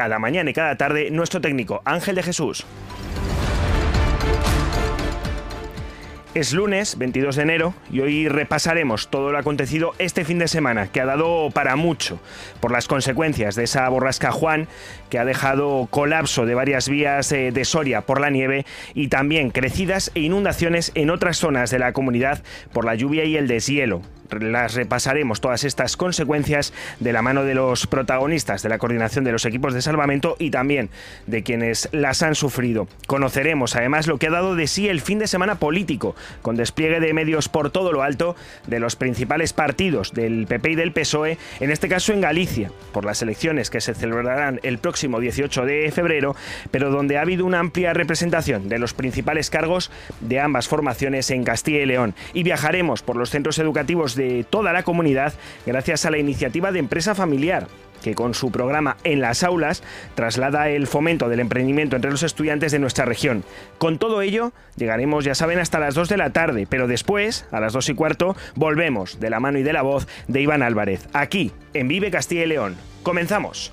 cada mañana y cada tarde nuestro técnico Ángel de Jesús. Es lunes 22 de enero y hoy repasaremos todo lo acontecido este fin de semana, que ha dado para mucho, por las consecuencias de esa borrasca Juan, que ha dejado colapso de varias vías eh, de Soria por la nieve y también crecidas e inundaciones en otras zonas de la comunidad por la lluvia y el deshielo las repasaremos todas estas consecuencias de la mano de los protagonistas de la coordinación de los equipos de salvamento y también de quienes las han sufrido. Conoceremos además lo que ha dado de sí el fin de semana político, con despliegue de medios por todo lo alto de los principales partidos del PP y del PSOE, en este caso en Galicia, por las elecciones que se celebrarán el próximo 18 de febrero, pero donde ha habido una amplia representación de los principales cargos de ambas formaciones en Castilla y León. Y viajaremos por los centros educativos de toda la comunidad gracias a la iniciativa de Empresa Familiar que con su programa En las aulas traslada el fomento del emprendimiento entre los estudiantes de nuestra región. Con todo ello, llegaremos, ya saben, hasta las 2 de la tarde, pero después, a las 2 y cuarto, volvemos de la mano y de la voz de Iván Álvarez, aquí, en Vive Castilla y León. Comenzamos.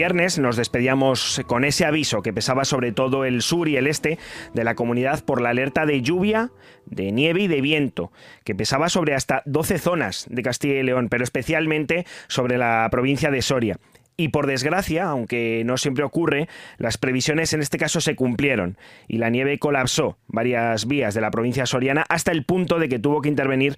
Viernes nos despedíamos con ese aviso que pesaba sobre todo el sur y el este de la comunidad por la alerta de lluvia, de nieve y de viento, que pesaba sobre hasta 12 zonas de Castilla y León, pero especialmente sobre la provincia de Soria. Y por desgracia, aunque no siempre ocurre, las previsiones en este caso se cumplieron y la nieve colapsó varias vías de la provincia soriana hasta el punto de que tuvo que intervenir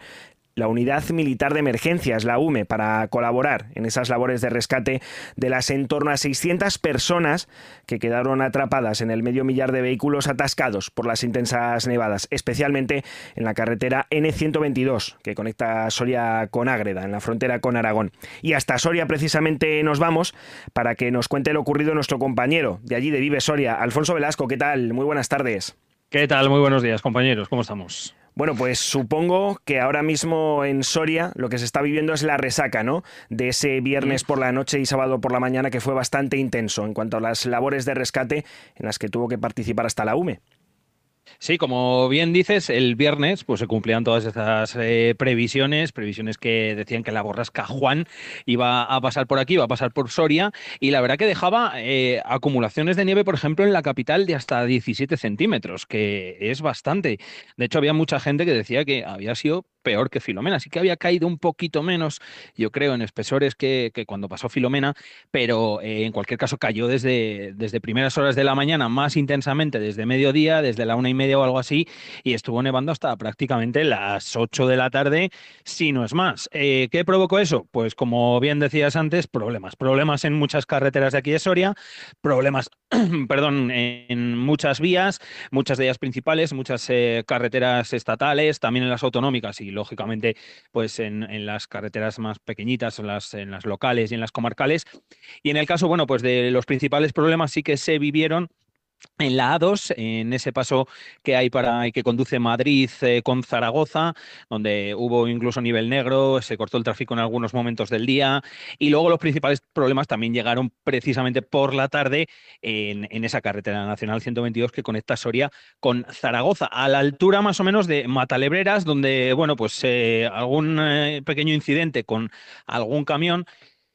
la Unidad Militar de Emergencias, la UME, para colaborar en esas labores de rescate de las en torno a 600 personas que quedaron atrapadas en el medio millar de vehículos atascados por las intensas nevadas, especialmente en la carretera N122, que conecta Soria con Ágreda, en la frontera con Aragón. Y hasta Soria precisamente nos vamos para que nos cuente lo ocurrido nuestro compañero de allí de Vive Soria, Alfonso Velasco. ¿Qué tal? Muy buenas tardes. ¿Qué tal? Muy buenos días, compañeros. ¿Cómo estamos? Bueno, pues supongo que ahora mismo en Soria lo que se está viviendo es la resaca, ¿no? De ese viernes por la noche y sábado por la mañana que fue bastante intenso en cuanto a las labores de rescate en las que tuvo que participar hasta la UME. Sí, como bien dices, el viernes pues se cumplían todas esas eh, previsiones, previsiones que decían que la borrasca Juan iba a pasar por aquí, iba a pasar por Soria, y la verdad que dejaba eh, acumulaciones de nieve, por ejemplo, en la capital de hasta 17 centímetros, que es bastante. De hecho, había mucha gente que decía que había sido peor que Filomena. Sí que había caído un poquito menos, yo creo, en espesores que, cuando pasó Filomena, pero eh, en cualquier caso cayó desde, desde primeras horas de la mañana más intensamente, desde mediodía, desde la una y media o algo así, y estuvo nevando hasta prácticamente las 8 de la tarde, si no es más. Eh, ¿Qué provocó eso? Pues como bien decías antes, problemas. Problemas en muchas carreteras de aquí de Soria, problemas, perdón, en muchas vías, muchas de ellas principales, muchas eh, carreteras estatales, también en las autonómicas y lógicamente pues en, las carreteras más pequeñitas, en las, en las locales y en las comarcales. Y en el caso, bueno, pues de los principales problemas sí que se vivieron en la A2, en ese paso que hay para que conduce Madrid eh, con Zaragoza, donde hubo incluso nivel negro, se cortó el tráfico en algunos momentos del día y luego los principales problemas también llegaron precisamente por la tarde en, esa carretera nacional 122 que conecta Soria con Zaragoza, a la altura más o menos de Matalebreras, donde, bueno, pues eh, algún eh, pequeño incidente con algún camión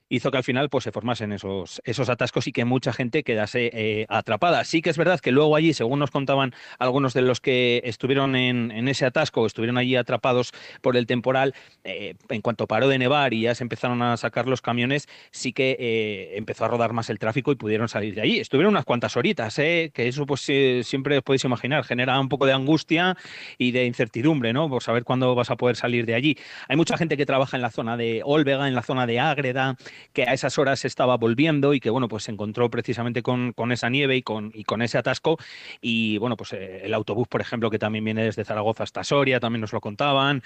hizo que al final pues, se formasen esos, esos atascos y que mucha gente quedase eh, atrapada. Sí que es verdad que luego allí, según nos contaban algunos de los que estuvieron en, en ese atasco, estuvieron allí atrapados por el temporal, eh, en cuanto paró de nevar y ya se empezaron a sacar los camiones, sí que eh, empezó a rodar más el tráfico y pudieron salir de allí. Estuvieron unas cuantas horitas, que eso pues siempre os podéis imaginar, genera un poco de angustia y de incertidumbre, ¿no? Por saber cuándo vas a poder salir de allí. Hay mucha gente que trabaja en la zona de Olvega, en la zona de Ágreda, que a esas horas estaba volviendo y que, bueno, pues se encontró precisamente con, con esa nieve y con, y con ese atasco. Y, bueno, pues eh, el autobús, por ejemplo, que también viene desde Zaragoza hasta Soria, también nos lo contaban.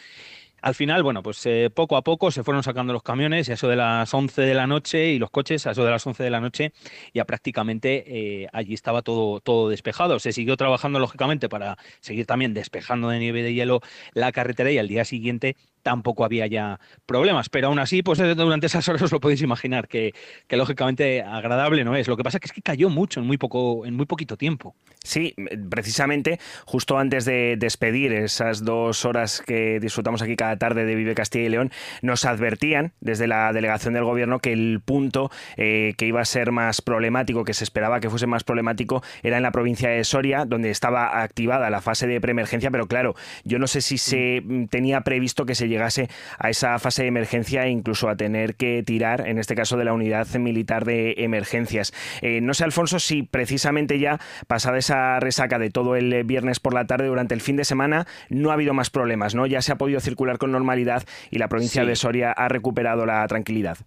Al final, bueno, pues eh, poco a poco se fueron sacando los camiones y a eso de las 11 de la noche y los coches a eso de las 11 de la noche ya prácticamente eh, allí estaba todo, todo despejado. Se siguió trabajando lógicamente para seguir también despejando de nieve de hielo la carretera y al día siguiente tampoco había ya problemas. Pero aún así, pues durante esas horas os lo podéis imaginar que, que, lógicamente agradable no es. Lo que pasa es que cayó mucho en muy poco, en muy poquito tiempo. Sí, precisamente justo antes de despedir esas dos horas que disfrutamos aquí cada tarde de Vive Castilla y León, nos advertían desde la delegación del gobierno que el punto eh, que iba a ser más problemático, que se esperaba que fuese más problemático, era en la provincia de Soria, donde estaba activada la fase de preemergencia, pero claro, yo no sé si se mm. tenía previsto que se llegase a esa fase de emergencia e incluso a tener que tirar, en este caso, de la unidad militar de emergencias. Eh, no sé, Alfonso, si precisamente ya pasada esa resaca de todo el viernes por la tarde durante el fin de semana no ha habido más problemas, ¿no? Ya se ha podido circular con normalidad y la provincia de Soria ha recuperado la tranquilidad.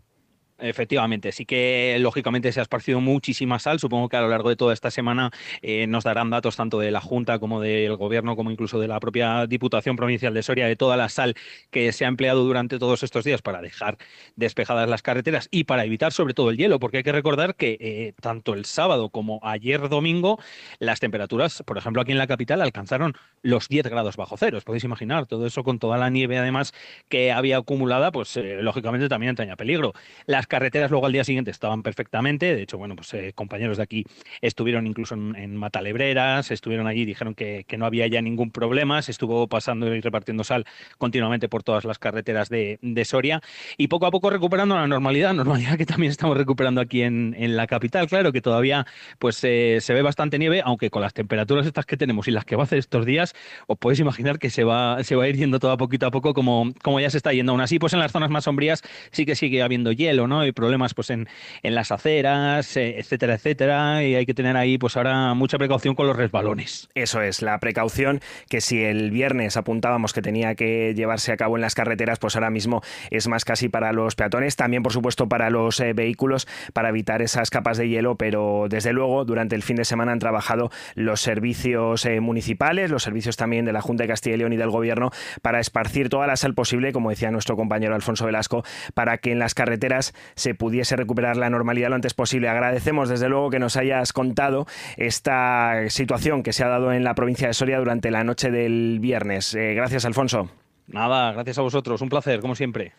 Efectivamente, sí que lógicamente se ha esparcido muchísima sal. Supongo que a lo largo de toda esta semana eh, nos darán datos tanto de la Junta como del Gobierno, como incluso de la propia Diputación Provincial de Soria, de toda la sal que se ha empleado durante todos estos días para dejar despejadas las carreteras y para evitar sobre todo el hielo, porque hay que recordar que eh, tanto el sábado como ayer domingo las temperaturas, por ejemplo aquí en la capital, alcanzaron los 10 grados bajo cero. Os podéis imaginar, todo eso con toda la nieve además que había acumulada, pues eh, lógicamente también tenía peligro. Las carreteras luego al día siguiente estaban perfectamente. De hecho, bueno, pues eh, compañeros de aquí estuvieron incluso en, Matalebreras, estuvieron allí, dijeron que, no había ya ningún problema. Se estuvo pasando y repartiendo sal continuamente por todas las carreteras de, Soria y poco a poco recuperando la normalidad, normalidad que también estamos recuperando aquí en, la capital. Claro que todavía pues eh, se ve bastante nieve, aunque con las temperaturas estas que tenemos y las que va a hacer estos días, os podéis imaginar que se va, se va a ir yendo todo a poquito a poco como, como ya se está yendo. Aún así, pues en las zonas más sombrías sí que sigue habiendo hielo, ¿no? Hay problemas pues en, en las aceras, eh, etcétera, etcétera, y hay que tener ahí pues ahora mucha precaución con los resbalones. Eso es, la precaución que si el viernes apuntábamos que tenía que llevarse a cabo en las carreteras, pues ahora mismo es más casi para los peatones, también por supuesto para los eh, vehículos, para evitar esas capas de hielo, pero desde luego durante el fin de semana han trabajado los servicios eh, municipales, los servicios también de la Junta de Castilla y León y del Gobierno para esparcir toda la sal posible, como decía nuestro compañero Alfonso Velasco, para que en las carreteras se pudiese recuperar la normalidad lo antes posible. Agradecemos desde luego que nos hayas contado esta situación que se ha dado en la provincia de Soria durante la noche del viernes. Eh, gracias, Alfonso. Nada, gracias a vosotros. Un placer, como siempre.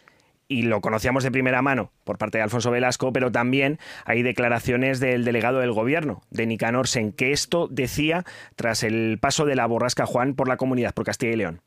y lo conocíamos de primera mano por parte de Alfonso Velasco, pero también hay declaraciones del delegado del gobierno, de Nicanor Sen, que esto decía tras el paso de la borrasca Juan por la comunidad, por Castilla y León.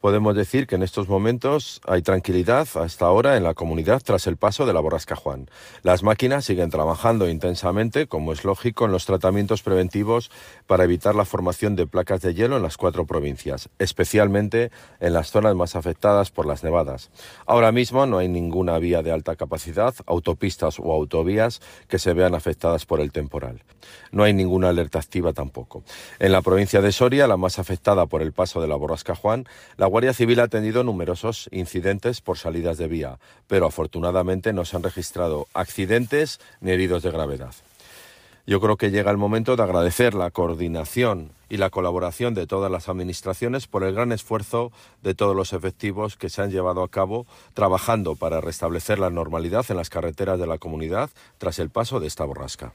Podemos decir que en estos momentos hay tranquilidad hasta ahora en la comunidad tras el paso de la borrasca Juan. Las máquinas siguen trabajando intensamente, como es lógico, en los tratamientos preventivos para evitar la formación de placas de hielo en las cuatro provincias, especialmente en las zonas más afectadas por las nevadas. Ahora mismo no hay ninguna vía de alta capacidad, autopistas o autovías que se vean afectadas por el temporal. No hay ninguna alerta activa tampoco. En la provincia de Soria, la más afectada por el paso de la borrasca Juan, la Guardia Civil ha tenido numerosos incidentes por salidas de vía, pero afortunadamente no se han registrado accidentes ni heridos de gravedad. Yo creo que llega el momento de agradecer la coordinación y la colaboración de todas las administraciones por el gran esfuerzo de todos los efectivos que se han llevado a cabo trabajando para restablecer la normalidad en las carreteras de la comunidad tras el paso de esta borrasca.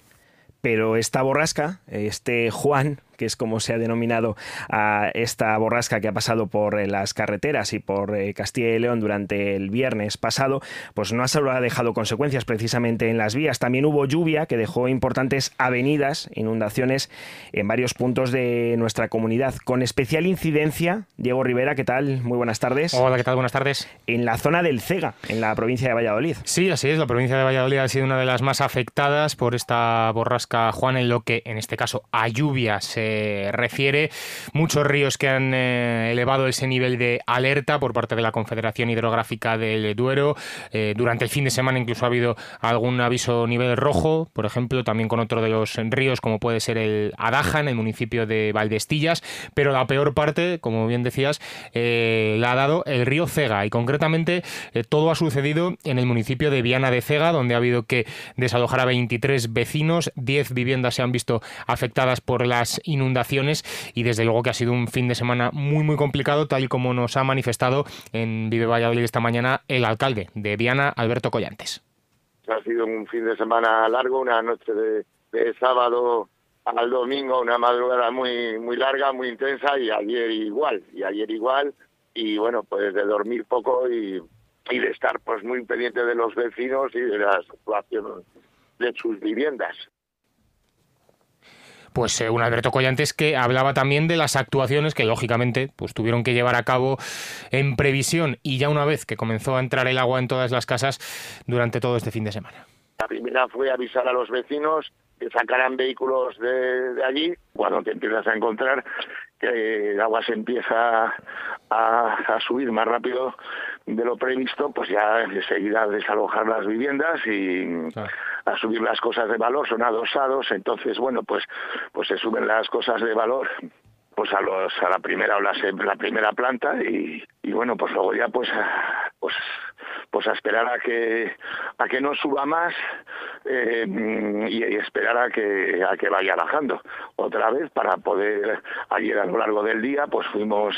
Pero esta borrasca, este Juan, que es como se ha denominado a esta borrasca que ha pasado por eh, las carreteras y por eh, Castilla y León durante el viernes pasado, pues no ha dejado consecuencias precisamente en las vías, también hubo lluvia que dejó importantes avenidas, inundaciones en varios puntos de nuestra comunidad, con especial incidencia. Diego Rivera, ¿qué tal? Muy buenas tardes. Hola, ¿qué tal? Buenas tardes. En la zona del Cega, en la provincia de Valladolid. Sí, así es, la provincia de Valladolid ha sido una de las más afectadas por esta borrasca Juan, en lo que en este caso a lluvia se refiere. Muchos ríos que han eh, elevado ese nivel de alerta por parte de la Confederación Hidrográfica del Duero. Eh, durante el fin de semana incluso ha habido algún aviso nivel rojo, por ejemplo, también con otro de los ríos como puede ser el Adaja en el municipio de Valdestillas. Pero la peor parte, como bien decías, eh, la ha dado el río Cega y concretamente todo ha sucedido en el municipio de Viana de Cega, donde ha habido que desalojar a 23 vecinos, 10 viviendas se han visto afectadas por las y desde luego que ha sido un fin de semana muy muy complicado, tal y como nos ha manifestado en Vive Valladolid esta mañana el alcalde de Viana, Alberto Collantes. Ha sido un fin de semana largo, una noche de, sábado al domingo, una madrugada muy muy larga, muy intensa y ayer igual, y ayer igual y bueno, pues de dormir poco y, y de estar pues muy pendiente de los vecinos y de la situación de sus viviendas pues eh, un Alberto Collantes que hablaba también de las actuaciones que lógicamente pues tuvieron que llevar a cabo en previsión y ya una vez que comenzó a entrar el agua en todas las casas durante todo este fin de semana. La primera fue avisar a los vecinos que sacaran vehículos de, allí cuando te empiezas a encontrar el agua se empieza a, subir más rápido de lo previsto, pues ya enseguida desalojar las viviendas y a subir las cosas de valor, son adosados, entonces bueno, pues pues se suben las cosas de valor pues a los a la primera o la, la primera planta y, y bueno pues luego ya pues pues pues a esperar a que a que no suba más eh, y, esperar a que a que vaya bajando. Otra vez para poder ayer a lo largo del día pues fuimos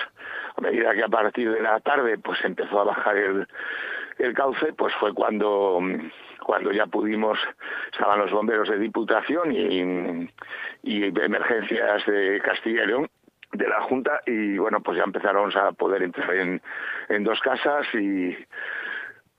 a medida que a partir de la tarde pues empezó a bajar el el cauce pues fue cuando cuando ya pudimos, estaban los bomberos de Diputación y, y emergencias de Castilla y León de la Junta y bueno, pues ya empezaron a poder entrar en, dos casas y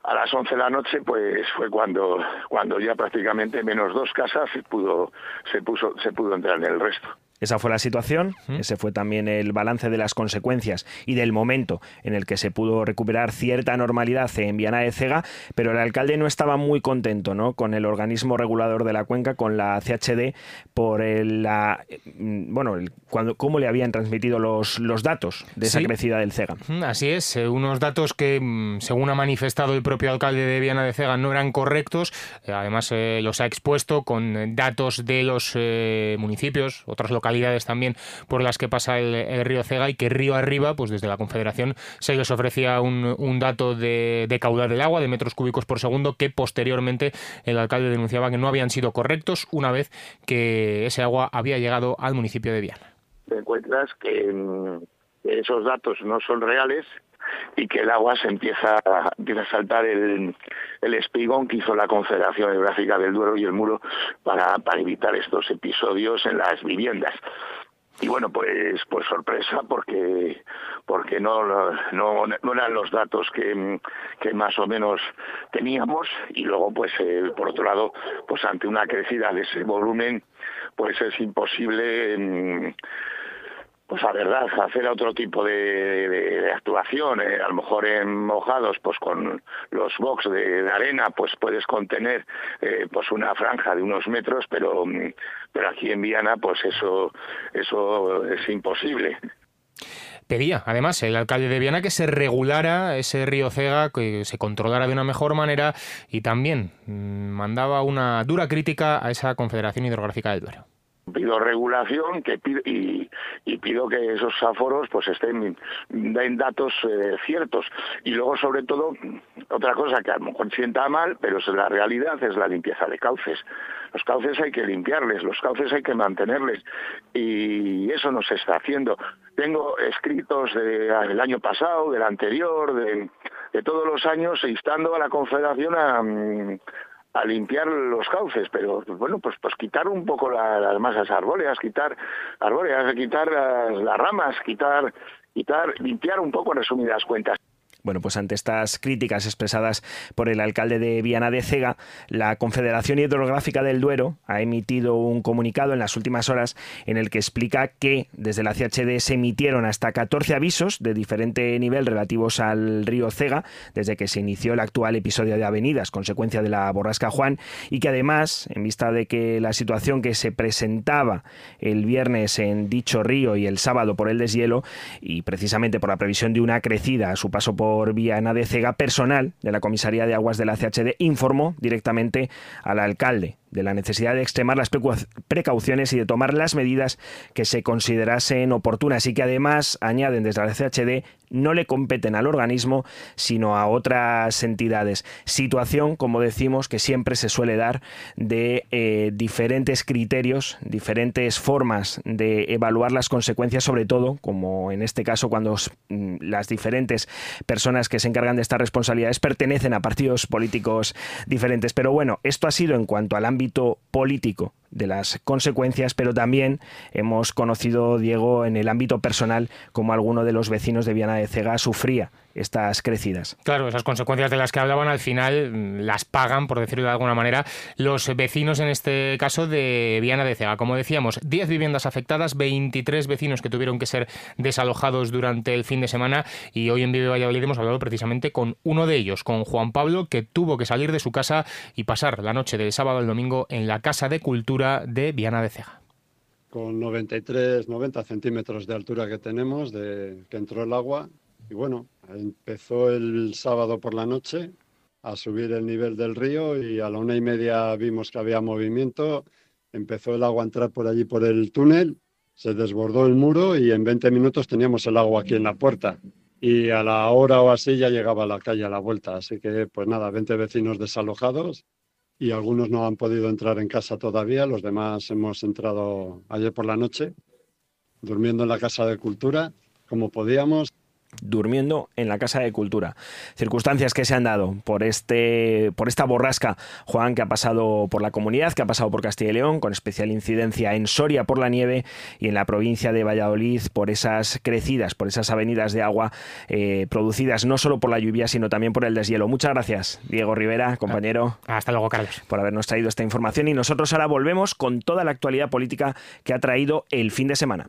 a las 11 de la noche pues fue cuando cuando ya prácticamente menos dos casas se pudo se puso se pudo entrar en el resto. Esa fue la situación, ese fue también el balance de las consecuencias y del momento en el que se pudo recuperar cierta normalidad en Viana de Cega, pero el alcalde no estaba muy contento ¿no? con el organismo regulador de la cuenca, con la CHD, por el, la, mm, bueno, cuando, cómo le habían transmitido los, los datos de esa crecida del Cega. Así es, eh, unos datos que, mm, según ha manifestado el propio alcalde de Viana de Cega, no eran correctos, eh, además eh, los ha expuesto con datos de los municipios, otras localidades localidades también por las que pasa el, río Cega y que río arriba, pues desde la Confederación se les ofrecía un, dato de, de, caudal del agua, de metros cúbicos por segundo, que posteriormente el alcalde denunciaba que no habían sido correctos una vez que ese agua había llegado al municipio de Viana. Te encuentras que mm, esos datos no son reales y que el agua se empieza, empieza a saltar el, el espigón que hizo la Confederación Geográfica del Duero y el Muro para, para evitar estos episodios en las viviendas. y bueno pues pues sorpresa porque porque no no, no eran los datos que, que más o menos teníamos y luego pues eh, por otro lado pues ante una crecida de ese volumen pues es imposible mm, pues a verdad, hacer otro tipo de, actuación, eh, a lo mejor en mojados, pues con los box de, arena, pues puedes contener eh, pues una franja de unos metros, pero, mm, pero aquí en Viana, pues eso, eso es imposible. Pedía, además, el alcalde de Viana que se regulara ese río Cega, que se controlara de una mejor manera y también mm, mandaba una dura crítica a esa Confederación Hidrográfica del Duero pido regulación que y, pido que esos aforos pues estén den datos eh, ciertos. Y luego sobre todo otra cosa que a lo mejor sienta mal pero es la realidad es la limpieza de cauces. Los cauces hay que limpiarles los cauces hay que mantenerles. Y eso no se está haciendo. Tengo escritos del año pasado del anterior de, de todos los años instando a la confederación a mm, a limpiar los cauces, pero bueno, pues pues quitar un poco las masas arbóreas, quitar arbóreas, quitar las, las ramas, quitar quitar, limpiar un poco en resumidas cuentas. Bueno, pues ante estas críticas expresadas por el alcalde de Viana de Cega, la Confederación Hidrográfica del Duero ha emitido un comunicado en las últimas horas en el que explica que desde la CHD se emitieron hasta 14 avisos de diferente nivel relativos al río Cega desde que se inició el actual episodio de avenidas, consecuencia de la borrasca Juan, y que además, en vista de que la situación que se presentaba el viernes en dicho río y el sábado por el deshielo, y precisamente por la previsión de una crecida a su paso por por Viana de Cega, personal de la Comisaría de Aguas de la CHD informó directamente al alcalde de la necesidad de extremar las precauciones y de tomar las medidas que se considerasen oportunas y que además, añaden desde la CHD, no le competen al organismo, sino a otras entidades. Situación, como decimos, que siempre se suele dar de eh, diferentes criterios, diferentes formas de evaluar las consecuencias, sobre todo, como en este caso, cuando mm, las diferentes personas que se encargan de estas responsabilidades pertenecen a partidos políticos diferentes. Pero bueno, esto ha sido en cuanto al ámbito político de las consecuencias, pero también hemos conocido, Diego, en el ámbito personal, como alguno de los vecinos de Viana de Cega sufría estas crecidas. Claro, esas consecuencias de las que hablaban al final mm, las pagan, por decirlo de alguna manera, los vecinos, en este caso de Viana de Cega. Como decíamos, 10 viviendas afectadas, 23 vecinos que tuvieron que ser desalojados durante el fin de semana y hoy en Vive Valladolid hemos hablado precisamente con uno de ellos, con Juan Pablo, que tuvo que salir de su casa y pasar la noche del sábado al domingo en la Casa de Cultura de Viana Ceja. Con 93, 90 centímetros de altura que tenemos, de que entró el agua, y bueno, empezó el sábado por la noche a subir el nivel del río y a la una y media vimos que había movimiento, empezó el agua a entrar por allí por el túnel, se desbordó el muro y en 20 minutos teníamos el agua aquí en la puerta. Y a la hora o así ya llegaba a la calle a la vuelta. Así que, pues nada, 20 vecinos desalojados y algunos no han podido entrar en casa todavía, los demás hemos entrado ayer por la noche, durmiendo en la Casa de Cultura como podíamos durmiendo en la Casa de Cultura. Circunstancias que se han dado por, este, por esta borrasca, Juan, que ha pasado por la comunidad, que ha pasado por Castilla y León, con especial incidencia en Soria por la nieve y en la provincia de Valladolid por esas crecidas, por esas avenidas de agua eh, producidas no solo por la lluvia, sino también por el deshielo. Muchas gracias, Diego Rivera, compañero. Hasta luego, Carlos. Por habernos traído esta información y nosotros ahora volvemos con toda la actualidad política que ha traído el fin de semana.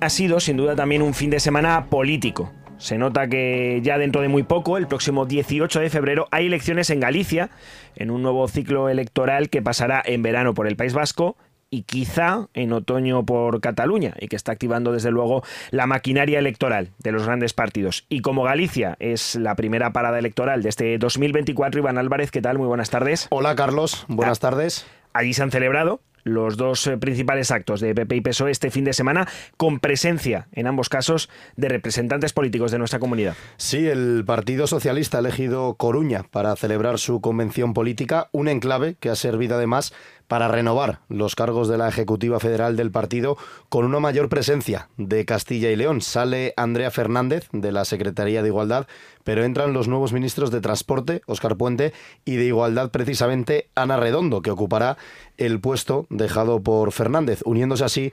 Ha sido sin duda también un fin de semana político Se nota que ya dentro de muy poco, el próximo 18 de febrero, hay elecciones en Galicia, en un nuevo ciclo electoral que pasará en verano por el País Vasco y quizá en otoño por Cataluña y que está activando desde luego la maquinaria electoral de los grandes partidos. Y como Galicia es la primera parada electoral de este 2024, Iván Álvarez, ¿qué tal? Muy buenas tardes. Hola Carlos, buenas ah, tardes. Allí se han celebrado los dos eh, principales actos de PP y PSOE este fin de semana, con presencia en ambos casos de representantes políticos de nuestra comunidad. Sí, el Partido Socialista ha elegido Coruña para celebrar su convención política, un enclave que ha servido además para renovar los cargos de la Ejecutiva Federal del partido con una mayor presencia de Castilla y León. Sale Andrea Fernández de la Secretaría de Igualdad, pero entran los nuevos ministros de Transporte, Óscar Puente, y de Igualdad precisamente Ana Redondo, que ocupará el puesto dejado por Fernández, uniéndose así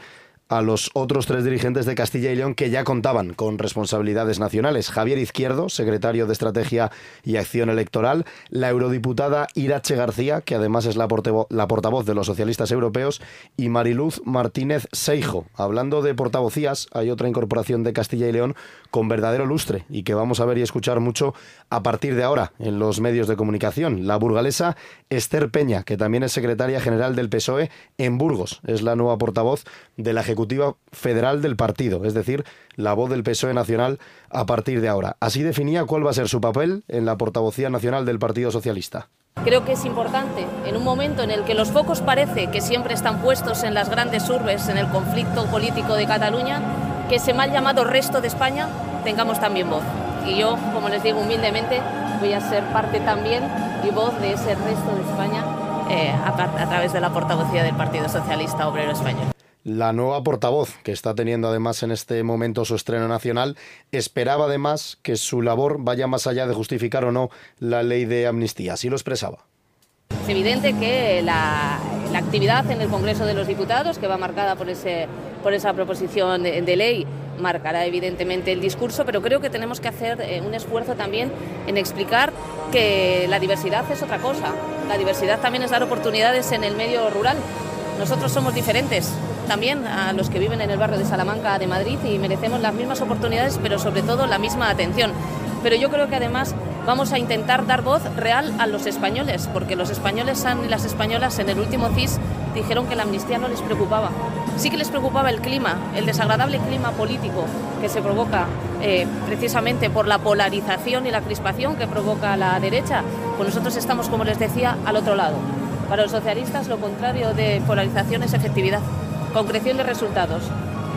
a los otros tres dirigentes de Castilla y León que ya contaban con responsabilidades nacionales. Javier Izquierdo, secretario de Estrategia y Acción Electoral, la eurodiputada Irache García, que además es la, la portavoz de los socialistas europeos, y Mariluz Martínez Seijo. Hablando de portavocías, hay otra incorporación de Castilla y León con verdadero lustre y que vamos a ver y escuchar mucho a partir de ahora en los medios de comunicación. La burgalesa Esther Peña, que también es secretaria general del PSOE en Burgos, es la nueva portavoz de la Ejecutiva Federal del partido, es decir, la voz del PSOE nacional a partir de ahora. Así definía cuál va a ser su papel en la portavocía nacional del Partido Socialista. Creo que es importante, en un momento en el que los focos parece que siempre están puestos en las grandes urbes, en el conflicto político de Cataluña, que ese mal llamado resto de España tengamos también voz. Y yo, como les digo humildemente, voy a ser parte también y voz de ese resto de España eh, a, través de la portavocía del Partido Socialista Obrero Español. La nueva portavoz, que está teniendo además en este momento su estreno nacional, esperaba además que su labor vaya más allá de justificar o no la ley de amnistía. Así lo expresaba. Es evidente que la, actividad en el Congreso de los Diputados, que va marcada por, ese, por esa proposición de, ley, marcará evidentemente el discurso, pero creo que tenemos que hacer eh, un esfuerzo también en explicar que la diversidad es otra cosa. La diversidad también es dar oportunidades en el medio rural. Nosotros somos diferentes también a los que viven en el barrio de Salamanca de Madrid y merecemos las mismas oportunidades, pero sobre todo la misma atención. Pero yo creo que además vamos a intentar dar voz real a los españoles, porque los españoles y las españolas en el último CIS dijeron que la amnistía no les preocupaba. Sí que les preocupaba el clima, el desagradable clima político que se provoca eh, precisamente por la polarización y la crispación que provoca la derecha. Pues nosotros estamos, como les decía, al otro lado. Para los socialistas lo contrario de polarización es efectividad, concreción de resultados.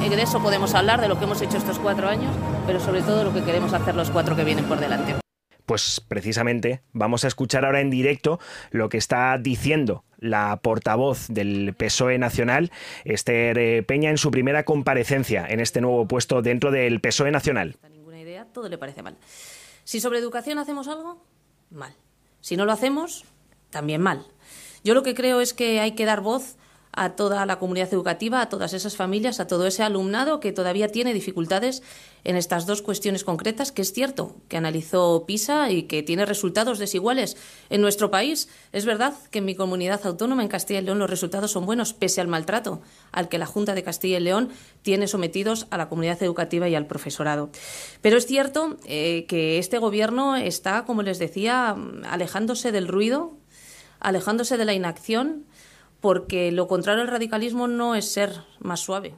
Y de eso podemos hablar, de lo que hemos hecho estos cuatro años, pero sobre todo lo que queremos hacer los cuatro que vienen por delante. Pues precisamente vamos a escuchar ahora en directo lo que está diciendo la portavoz del PSOE Nacional, Esther eh, Peña, en su primera comparecencia en este nuevo puesto dentro del PSOE Nacional. Ninguna idea, todo le parece mal. Si sobre educación hacemos algo, mal. Si no lo hacemos, también mal. Yo lo que creo es que hay que dar voz a toda la comunidad educativa, a todas esas familias, a todo ese alumnado que todavía tiene dificultades en estas dos cuestiones concretas, que es cierto que analizó PISA y que tiene resultados desiguales en nuestro país. Es verdad que en mi comunidad autónoma, en Castilla y León, los resultados son buenos, pese al maltrato al que la Junta de Castilla y León tiene sometidos a la comunidad educativa y al profesorado. Pero es cierto eh, que este Gobierno está, como les decía, alejándose del ruido, alejándose de la inacción, porque lo contrario al radicalismo no es ser más suave.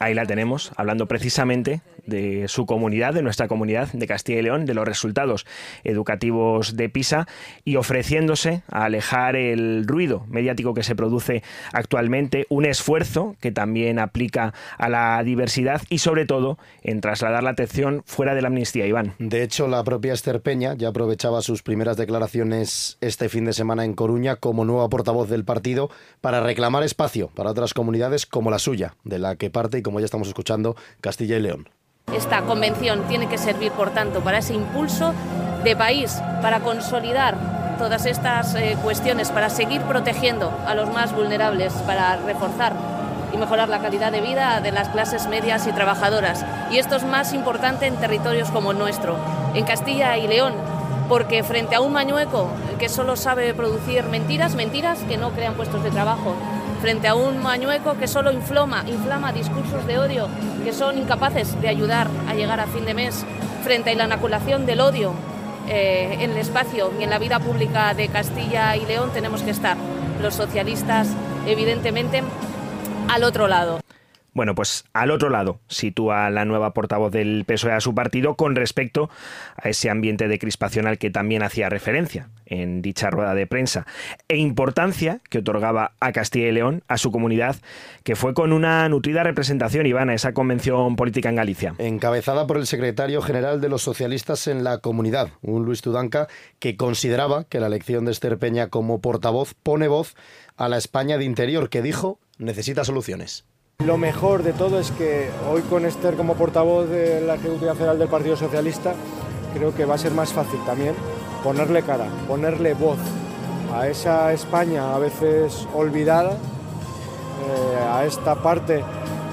Ahí la tenemos, hablando precisamente de su comunidad, de nuestra comunidad de Castilla y León, de los resultados educativos de PISA y ofreciéndose a alejar el ruido mediático que se produce actualmente, un esfuerzo que también aplica a la diversidad y sobre todo en trasladar la atención fuera de la amnistía, Iván. De hecho, la propia Esther Peña ya aprovechaba sus primeras declaraciones este fin de semana en Coruña como nueva portavoz del partido para reclamar espacio para otras comunidades como la suya, de la que parte y como ya estamos escuchando, Castilla y León. Esta convención tiene que servir, por tanto, para ese impulso de país, para consolidar todas estas eh, cuestiones, para seguir protegiendo a los más vulnerables, para reforzar y mejorar la calidad de vida de las clases medias y trabajadoras. Y esto es más importante en territorios como el nuestro, en Castilla y León, porque frente a un mañueco que solo sabe producir mentiras, mentiras que no crean puestos de trabajo, frente a un mañueco que solo inflama, inflama discursos de odio que son incapaces de ayudar a llegar a fin de mes, frente a la inoculación del odio eh, en el espacio y en la vida pública de Castilla y León tenemos que estar los socialistas, evidentemente, al otro lado. Bueno, pues al otro lado sitúa la nueva portavoz del PSOE a su partido con respecto a ese ambiente de crispación al que también hacía referencia en dicha rueda de prensa e importancia que otorgaba a Castilla y León, a su comunidad, que fue con una nutrida representación, Iván, a esa convención política en Galicia. Encabezada por el secretario general de los socialistas en la comunidad, un Luis Tudanca, que consideraba que la elección de Esther Peña como portavoz pone voz a la España de interior, que dijo necesita soluciones. Lo mejor de todo es que hoy con Esther como portavoz de la Ejecutiva Federal del Partido Socialista, creo que va a ser más fácil también ponerle cara, ponerle voz a esa España a veces olvidada, eh, a esta parte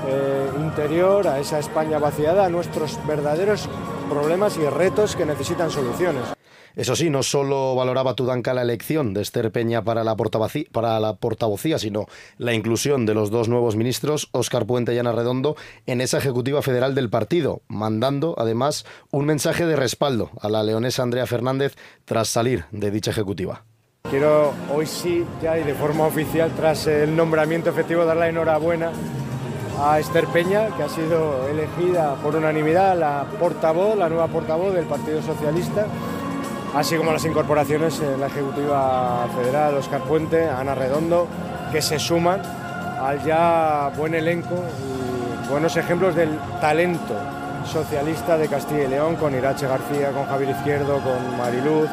eh, interior, a esa España vaciada, a nuestros verdaderos problemas y retos que necesitan soluciones. Eso sí, no solo valoraba Tudanca la elección de Esther Peña para la, para la portavocía, sino la inclusión de los dos nuevos ministros, Óscar Puente y Ana Redondo, en esa ejecutiva federal del partido, mandando además un mensaje de respaldo a la leonesa Andrea Fernández tras salir de dicha ejecutiva. Quiero hoy sí, ya y de forma oficial, tras el nombramiento efectivo, dar la enhorabuena a Esther Peña, que ha sido elegida por unanimidad la portavoz, la nueva portavoz del Partido Socialista así como las incorporaciones en la Ejecutiva Federal, Oscar Puente, Ana Redondo, que se suman al ya buen elenco y buenos ejemplos del talento socialista de Castilla y León, con Irache García, con Javier Izquierdo, con Mariluz.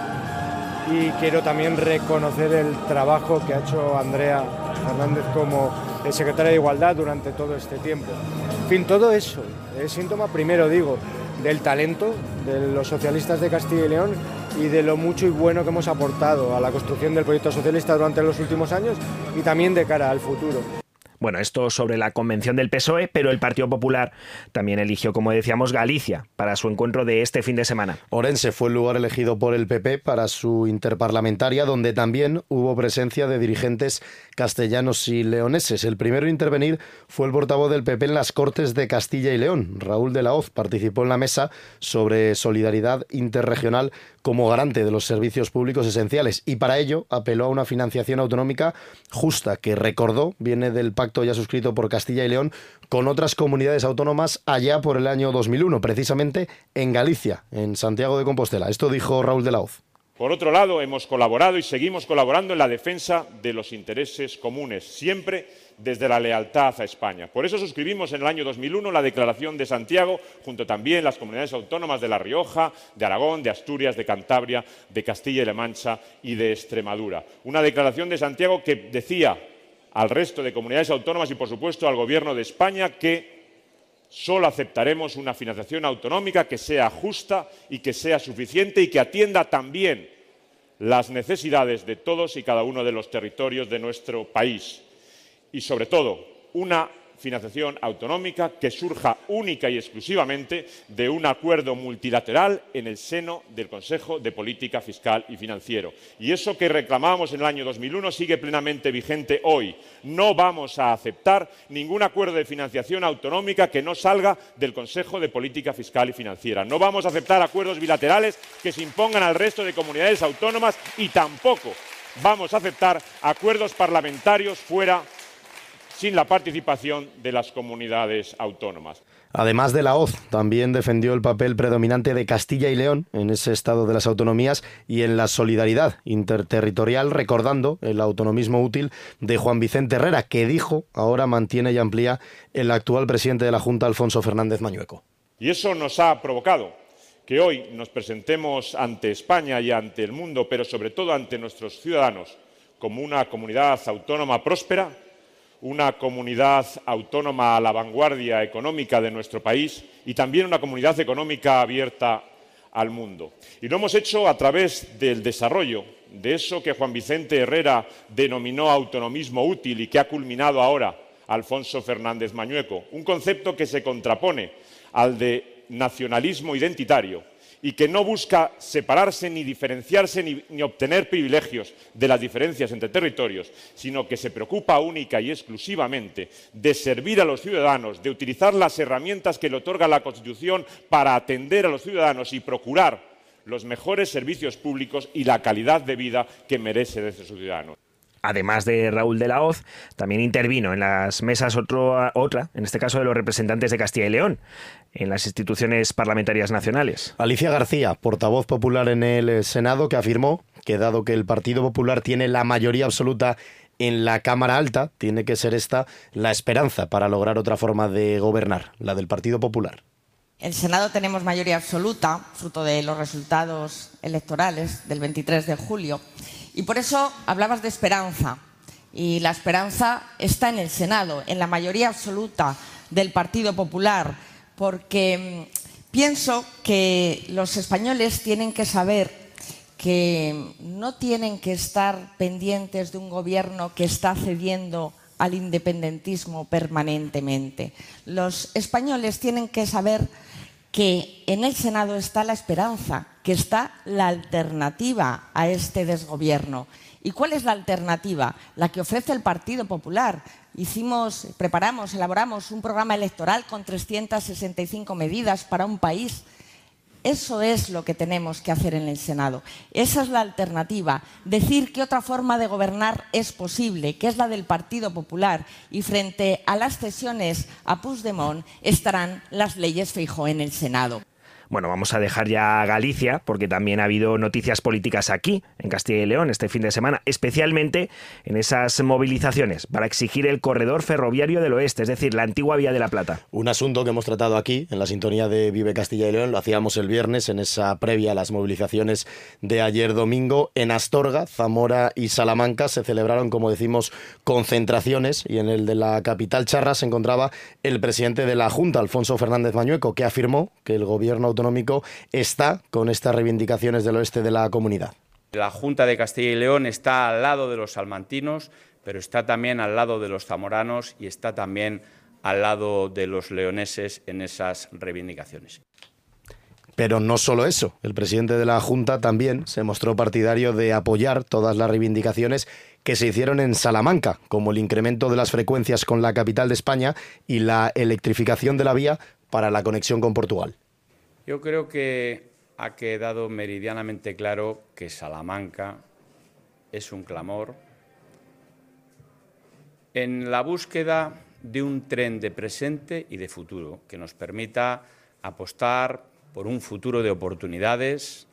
Y quiero también reconocer el trabajo que ha hecho Andrea Fernández como secretaria de Igualdad durante todo este tiempo. En fin, todo eso es síntoma, primero digo, del talento de los socialistas de Castilla y León y de lo mucho y bueno que hemos aportado a la construcción del proyecto socialista durante los últimos años y también de cara al futuro. Bueno, esto sobre la convención del PSOE, pero el Partido Popular también eligió, como decíamos, Galicia para su encuentro de este fin de semana. Orense fue el lugar elegido por el PP para su interparlamentaria, donde también hubo presencia de dirigentes castellanos y leoneses. El primero en intervenir fue el portavoz del PP en las Cortes de Castilla y León. Raúl de la Hoz participó en la mesa sobre solidaridad interregional como garante de los servicios públicos esenciales y para ello apeló a una financiación autonómica justa que recordó viene del pacto ya suscrito por Castilla y León con otras comunidades autónomas allá por el año 2001, precisamente en Galicia, en Santiago de Compostela. Esto dijo Raúl de la Hoz. Por otro lado, hemos colaborado y seguimos colaborando en la defensa de los intereses comunes, siempre desde la lealtad a España. Por eso suscribimos en el año 2001 la Declaración de Santiago, junto también las comunidades autónomas de La Rioja, de Aragón, de Asturias, de Cantabria, de Castilla y La Mancha y de Extremadura. Una Declaración de Santiago que decía al resto de comunidades autónomas y, por supuesto, al Gobierno de España que solo aceptaremos una financiación autonómica que sea justa y que sea suficiente y que atienda también las necesidades de todos y cada uno de los territorios de nuestro país. Y, sobre todo, una financiación autonómica que surja única y exclusivamente de un acuerdo multilateral en el seno del Consejo de Política Fiscal y Financiero. Y eso que reclamábamos en el año 2001 sigue plenamente vigente hoy. No vamos a aceptar ningún acuerdo de financiación autonómica que no salga del Consejo de Política Fiscal y Financiera. No vamos a aceptar acuerdos bilaterales que se impongan al resto de comunidades autónomas y tampoco vamos a aceptar acuerdos parlamentarios fuera sin la participación de las comunidades autónomas. Además de la hoz, también defendió el papel predominante de Castilla y León en ese estado de las autonomías y en la solidaridad interterritorial, recordando el autonomismo útil de Juan Vicente Herrera, que dijo ahora mantiene y amplía el actual presidente de la Junta, Alfonso Fernández Mañueco. Y eso nos ha provocado que hoy nos presentemos ante España y ante el mundo, pero sobre todo ante nuestros ciudadanos, como una comunidad autónoma próspera una comunidad autónoma a la vanguardia económica de nuestro país y también una comunidad económica abierta al mundo. Y lo hemos hecho a través del desarrollo de eso que Juan Vicente Herrera denominó autonomismo útil y que ha culminado ahora Alfonso Fernández Mañueco, un concepto que se contrapone al de nacionalismo identitario y que no busca separarse ni diferenciarse ni, obtener privilegios de las diferencias entre territorios, sino que se preocupa única y exclusivamente de servir a los ciudadanos, de utilizar las herramientas que le otorga la Constitución para atender a los ciudadanos y procurar los mejores servicios públicos y la calidad de vida que merece desde sus ciudadanos además de Raúl de la Hoz, también intervino en las mesas otra, en este caso de los representantes de Castilla y León, en las instituciones parlamentarias nacionales. Alicia García, portavoz popular en el Senado, que afirmó que dado que el Partido Popular tiene la mayoría absoluta en la Cámara Alta, tiene que ser esta la esperanza para lograr otra forma de gobernar, la del Partido Popular. En el Senado tenemos mayoría absoluta, fruto de los resultados electorales del 23 de julio. Y por eso hablabas de esperanza. Y la esperanza está en el Senado, en la mayoría absoluta del Partido Popular, porque mm, pienso que los españoles tienen que saber que no tienen que estar pendientes de un gobierno que está cediendo al independentismo permanentemente. Los españoles tienen que saber que en el Senado está la esperanza, que está la alternativa a este desgobierno. ¿Y cuál es la alternativa? La que ofrece el Partido Popular. Hicimos, preparamos, elaboramos un programa electoral con 365 medidas para un país eso es lo que tenemos que hacer en el Senado. Esa es la alternativa. Decir que otra forma de gobernar es posible, que es la del Partido Popular. Y frente a las cesiones a Puigdemont estarán las leyes fijo en el Senado. Bueno, vamos a dejar ya Galicia, porque también ha habido noticias políticas aquí, en Castilla y León, este fin de semana, especialmente en esas movilizaciones para exigir el corredor ferroviario del oeste, es decir, la antigua Vía de la Plata. Un asunto que hemos tratado aquí, en la sintonía de Vive Castilla y León, lo hacíamos el viernes, en esa previa a las movilizaciones de ayer domingo. En Astorga, Zamora y Salamanca se celebraron, como decimos, concentraciones, y en el de la capital charra se encontraba el presidente de la Junta, Alfonso Fernández Mañueco, que afirmó que el gobierno autonómico está con estas reivindicaciones del oeste de la comunidad. La Junta de Castilla y León está al lado de los salmantinos, pero está también al lado de los zamoranos y está también al lado de los leoneses en esas reivindicaciones. Pero no solo eso, el presidente de la Junta también se mostró partidario de apoyar todas las reivindicaciones que se hicieron en Salamanca, como el incremento de las frecuencias con la capital de España y la electrificación de la vía para la conexión con Portugal. Yo creo que ha quedado meridianamente claro que Salamanca es un clamor en la búsqueda de un tren de presente y de futuro que nos permita apostar por un futuro de oportunidades,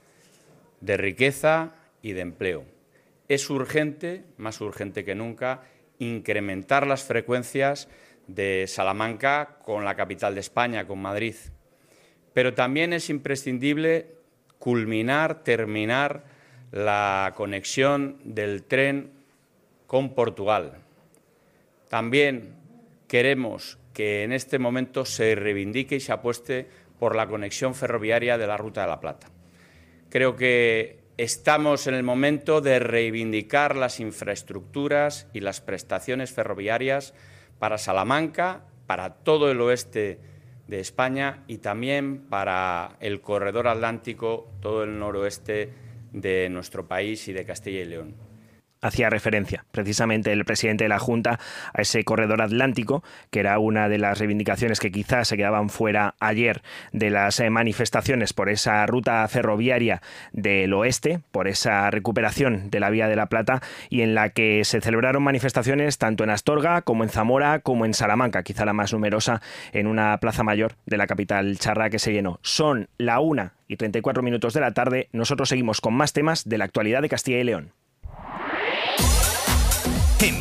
de riqueza y de empleo. Es urgente, más urgente que nunca, incrementar las frecuencias de Salamanca con la capital de España, con Madrid pero también es imprescindible culminar, terminar la conexión del tren con Portugal. También queremos que en este momento se reivindique y se apueste por la conexión ferroviaria de la Ruta de la Plata. Creo que estamos en el momento de reivindicar las infraestructuras y las prestaciones ferroviarias para Salamanca, para todo el oeste de España y también para el corredor atlántico, todo el noroeste de nuestro país y de Castilla y León hacía referencia precisamente el presidente de la Junta a ese corredor atlántico, que era una de las reivindicaciones que quizás se quedaban fuera ayer de las eh, manifestaciones por esa ruta ferroviaria del oeste, por esa recuperación de la Vía de la Plata y en la que se celebraron manifestaciones tanto en Astorga como en Zamora como en Salamanca, quizá la más numerosa en una plaza mayor de la capital charra que se llenó. Son la una y 34 minutos de la tarde. Nosotros seguimos con más temas de la actualidad de Castilla y León.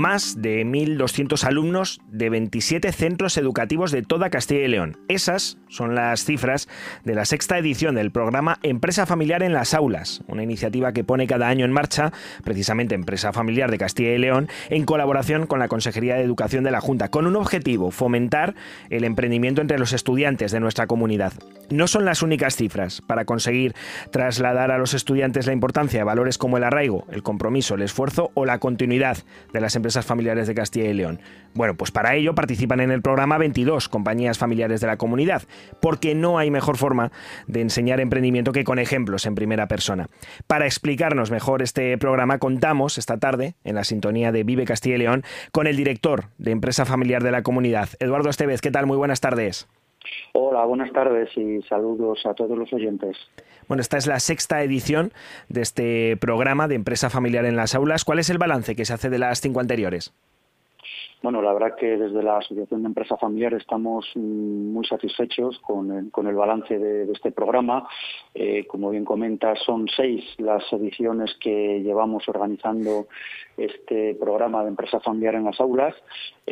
Más de 1.200 alumnos de 27 centros educativos de toda Castilla y León. Esas son las cifras de la sexta edición del programa Empresa Familiar en las Aulas, una iniciativa que pone cada año en marcha precisamente Empresa Familiar de Castilla y León en colaboración con la Consejería de Educación de la Junta, con un objetivo, fomentar el emprendimiento entre los estudiantes de nuestra comunidad. No son las únicas cifras para conseguir trasladar a los estudiantes la importancia de valores como el arraigo, el compromiso, el esfuerzo o la continuidad de las empresas familiares de Castilla y León. Bueno, pues para ello participan en el programa 22 compañías familiares de la comunidad, porque no hay mejor forma de enseñar emprendimiento que con ejemplos en primera persona. Para explicarnos mejor este programa contamos esta tarde, en la sintonía de Vive Castilla y León, con el director de Empresa Familiar de la Comunidad, Eduardo Estevez. ¿Qué tal? Muy buenas tardes. Hola, buenas tardes y saludos a todos los oyentes. Bueno, esta es la sexta edición de este programa de Empresa Familiar en las Aulas. ¿Cuál es el balance que se hace de las cinco anteriores? Bueno, la verdad que desde la Asociación de Empresa Familiar estamos mm, muy satisfechos con el, balance de, este programa. Eh, como bien comenta, son seis las ediciones que llevamos organizando este programa de Empresa Familiar en las aulas.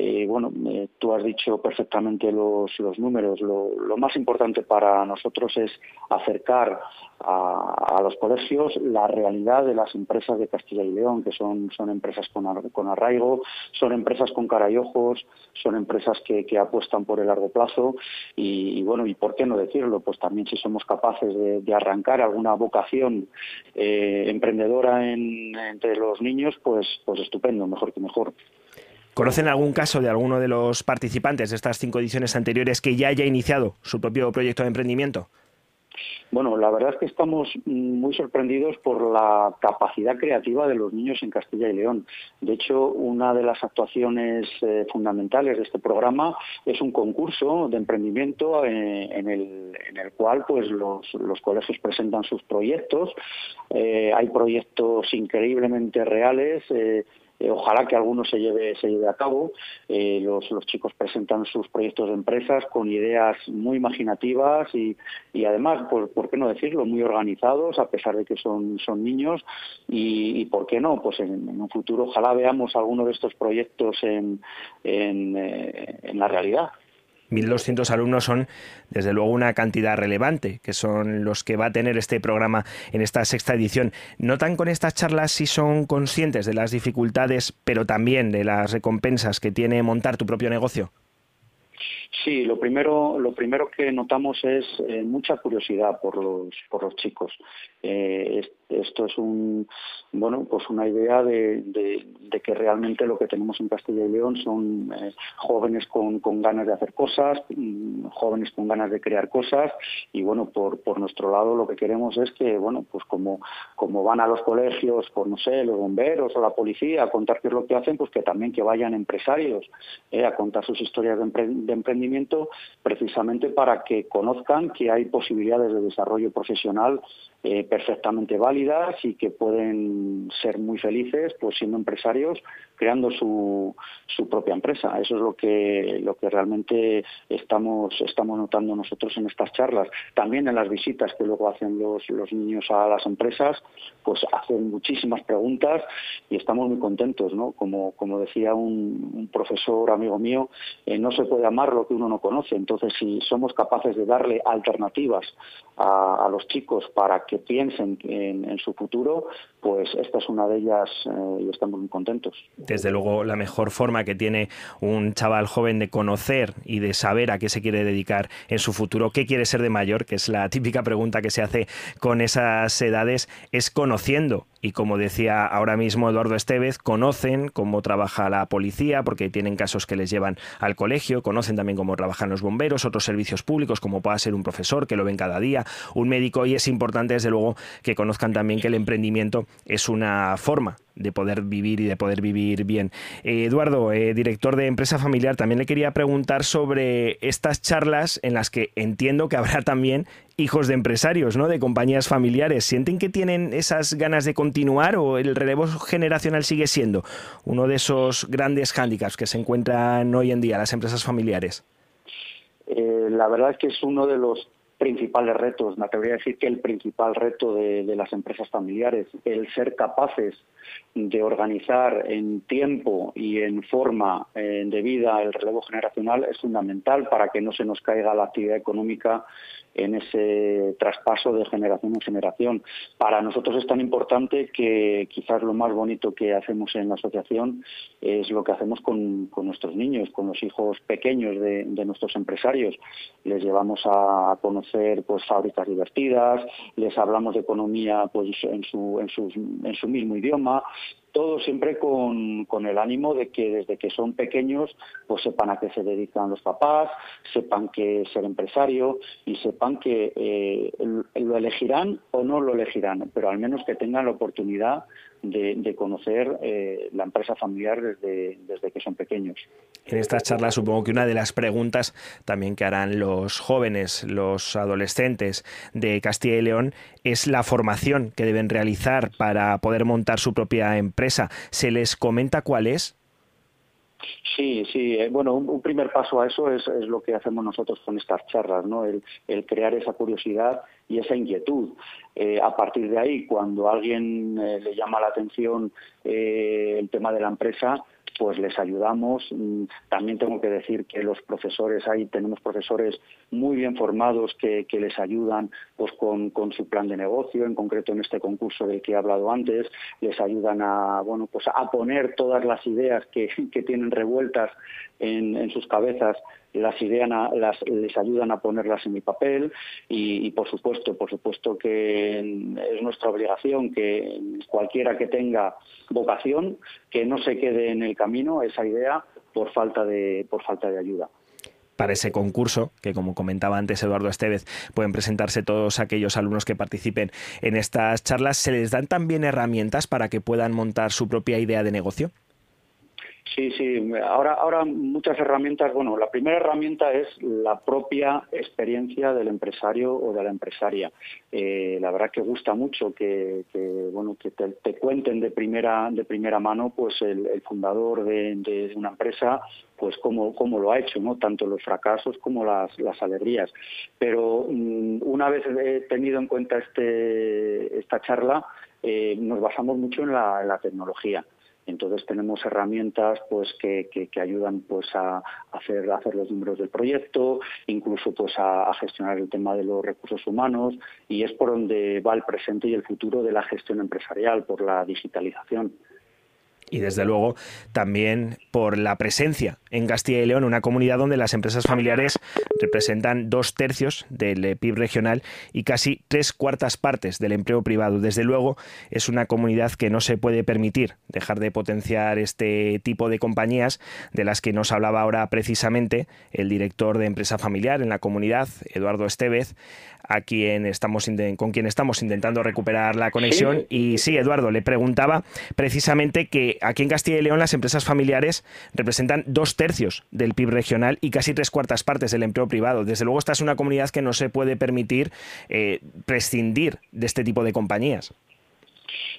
Eh, bueno, eh, tú has dicho perfectamente los, números. Lo, más importante para nosotros es acercar a, los colegios la realidad de las empresas de Castilla y León, que son, empresas con, con arraigo, son empresas con cara y ojos, son empresas que, apuestan por el largo plazo y, bueno, y por qué no decirlo, pues también si somos capaces de, arrancar alguna vocación eh, emprendedora entre los niños, pues, pues estupendo, mejor que mejor. ¿Conocen algún caso de alguno de los participantes de estas cinco ediciones anteriores que ya haya iniciado su propio proyecto de emprendimiento? Bueno, la verdad es que estamos muy sorprendidos por la capacidad creativa de los niños en Castilla y León. De hecho, una de las actuaciones eh, fundamentales de este programa es un concurso de emprendimiento eh, en, el, cual pues, los, colegios presentan sus proyectos. Eh, hay proyectos increíblemente reales eh, ojalá que alguno se lleve, se lleve a cabo. Eh, los, chicos presentan sus proyectos de empresas con ideas muy imaginativas y, además, por, ¿por, qué no decirlo?, muy organizados, a pesar de que son, son niños. Y, ¿por qué no? Pues en, un futuro ojalá veamos alguno de estos proyectos en, en eh, la realidad. 1.200 alumnos son, desde luego, una cantidad relevante, que son los que va a tener este programa en esta sexta edición. ¿Notan con estas charlas si son conscientes de las dificultades, pero también de las recompensas que tiene montar tu propio negocio? Sí, lo primero, lo primero que notamos es eh, mucha curiosidad por los, por los chicos. Eh, esto es un, bueno, pues una idea de, que realmente lo que tenemos en Castilla y León son eh, jóvenes con, ganas de hacer cosas, mm, jóvenes con ganas de crear cosas. Y bueno, por, por nuestro lado lo que queremos es que, bueno, pues como, como van a los colegios, por pues no sé, los bomberos o la policía a contar qué es lo que hacen, pues que también que vayan empresarios a contar sus historias de, de emprendimiento precisamente para que conozcan que hay posibilidades de desarrollo profesional eh, perfectamente válidas y que pueden ser muy felices pues siendo empresarios creando su, su propia empresa. Eso es lo que, lo que realmente estamos, estamos notando nosotros en estas charlas. También en las visitas que luego hacen los, los niños a las empresas, pues hacen muchísimas preguntas y estamos muy contentos, ¿no? Como, como decía un, profesor amigo mío, eh, no se puede amar lo que uno no conoce. Entonces, si somos capaces de darle alternativas a, los chicos para que piensen en, en, su futuro, pues esta es una de ellas eh, y estamos muy contentos. Desde luego la mejor forma que tiene un chaval joven de conocer y de saber a qué se quiere dedicar en su futuro, qué quiere ser de mayor, que es la típica pregunta que se hace con esas edades, es conociendo y como decía ahora mismo Eduardo Estevez, conocen cómo trabaja la policía porque tienen casos que les llevan al colegio, conocen también cómo trabajan los bomberos, otros servicios públicos como pueda ser un profesor que lo ven cada día, un médico y es importante desde luego que conozcan también que el emprendimiento es una forma de poder vivir y de poder vivir bien. Eh, Eduardo, eh, director de Empresa Familiar, también le quería preguntar sobre estas charlas en las que entiendo que habrá también hijos de empresarios, ¿no? De compañías familiares. ¿Sienten que tienen esas ganas de continuar o el relevo generacional sigue siendo uno de esos grandes hándicaps que se encuentran hoy en día las empresas familiares? Eh, la verdad es que es uno de los principales retos, me atrevería a decir que el principal reto de, las empresas familiares, el ser capaces de organizar en tiempo y en forma eh, debida el relevo generacional es fundamental para que no se nos caiga la actividad económica en ese traspaso de generación en generación. Para nosotros es tan importante que quizás lo más bonito que hacemos en la asociación es lo que hacemos con, nuestros niños, con los hijos pequeños de, nuestros empresarios. Les llevamos a conocer pues fábricas divertidas, les hablamos de economía pues en su, mismo idioma, todo siempre con, el ánimo de que desde que son pequeños pues sepan a qué se dedican los papás, sepan que ser empresario y sepan que eh, lo elegirán o no lo elegirán, pero al menos que tengan la oportunidad de, conocer eh, la empresa familiar desde, desde que son pequeños. En esta charla supongo que una de las preguntas también que harán los jóvenes, los adolescentes de Castilla y León es la formación que deben realizar para poder montar su propia empresa. ¿Se les comenta cuál es? Sí, sí. Eh, bueno, un, primer paso a eso es, lo que hacemos nosotros con estas charlas, ¿no? El, crear esa curiosidad y esa inquietud. Eh, a partir de ahí, cuando alguien eh, le llama la atención el tema de la empresa, pues les ayudamos. Mm, también tengo que decir que los profesores, ahí tenemos profesores muy bien formados que, les ayudan pues con, su plan de negocio, en concreto en este concurso del que he hablado antes, les ayudan a, bueno, pues a poner todas las ideas que, tienen revueltas en, sus cabezas las ideas las, les ayudan a ponerlas en mi papel y, por supuesto, por supuesto que es nuestra obligación que cualquiera que tenga vocación que no se quede en el camino esa idea por falta de por falta de ayuda para ese concurso, que como comentaba antes Eduardo Estevez, pueden presentarse todos aquellos alumnos que participen en estas charlas, ¿se les dan también herramientas para que puedan montar su propia idea de negocio? Sí, sí. Ahora, ahora muchas herramientas. Bueno, la primera herramienta es la propia experiencia del empresario o de la empresaria. Eh, la verdad que gusta mucho que, bueno, que te, cuenten de primera de primera mano, pues el, fundador de, una empresa, pues cómo, cómo lo ha hecho, no, tanto los fracasos como las, las alegrías. Pero mm, una vez tenido en cuenta este esta charla, eh, nos basamos mucho en la tecnología. Entonces tenemos herramientas pues que, ayudan pues a hacer, hacer los números del proyecto, incluso pues a, gestionar el tema de los recursos humanos y es por donde va el presente y el futuro de la gestión empresarial, por la digitalización y desde luego también por la presencia en Castilla y León, una comunidad donde las empresas familiares representan dos tercios del PIB regional y casi tres cuartas partes del empleo privado. Desde luego es una comunidad que no se puede permitir dejar de potenciar este tipo de compañías de las que nos hablaba ahora precisamente el director de empresa familiar en la comunidad, Eduardo Estevez, a quien estamos con quien estamos intentando recuperar la conexión. Y sí, Eduardo, le preguntaba precisamente que aquí en Castilla y León las empresas familiares representan dos tercios del PIB regional y casi tres cuartas partes del empleo privado. Desde luego, esta es una comunidad que no se puede permitir eh, prescindir de este tipo de compañías.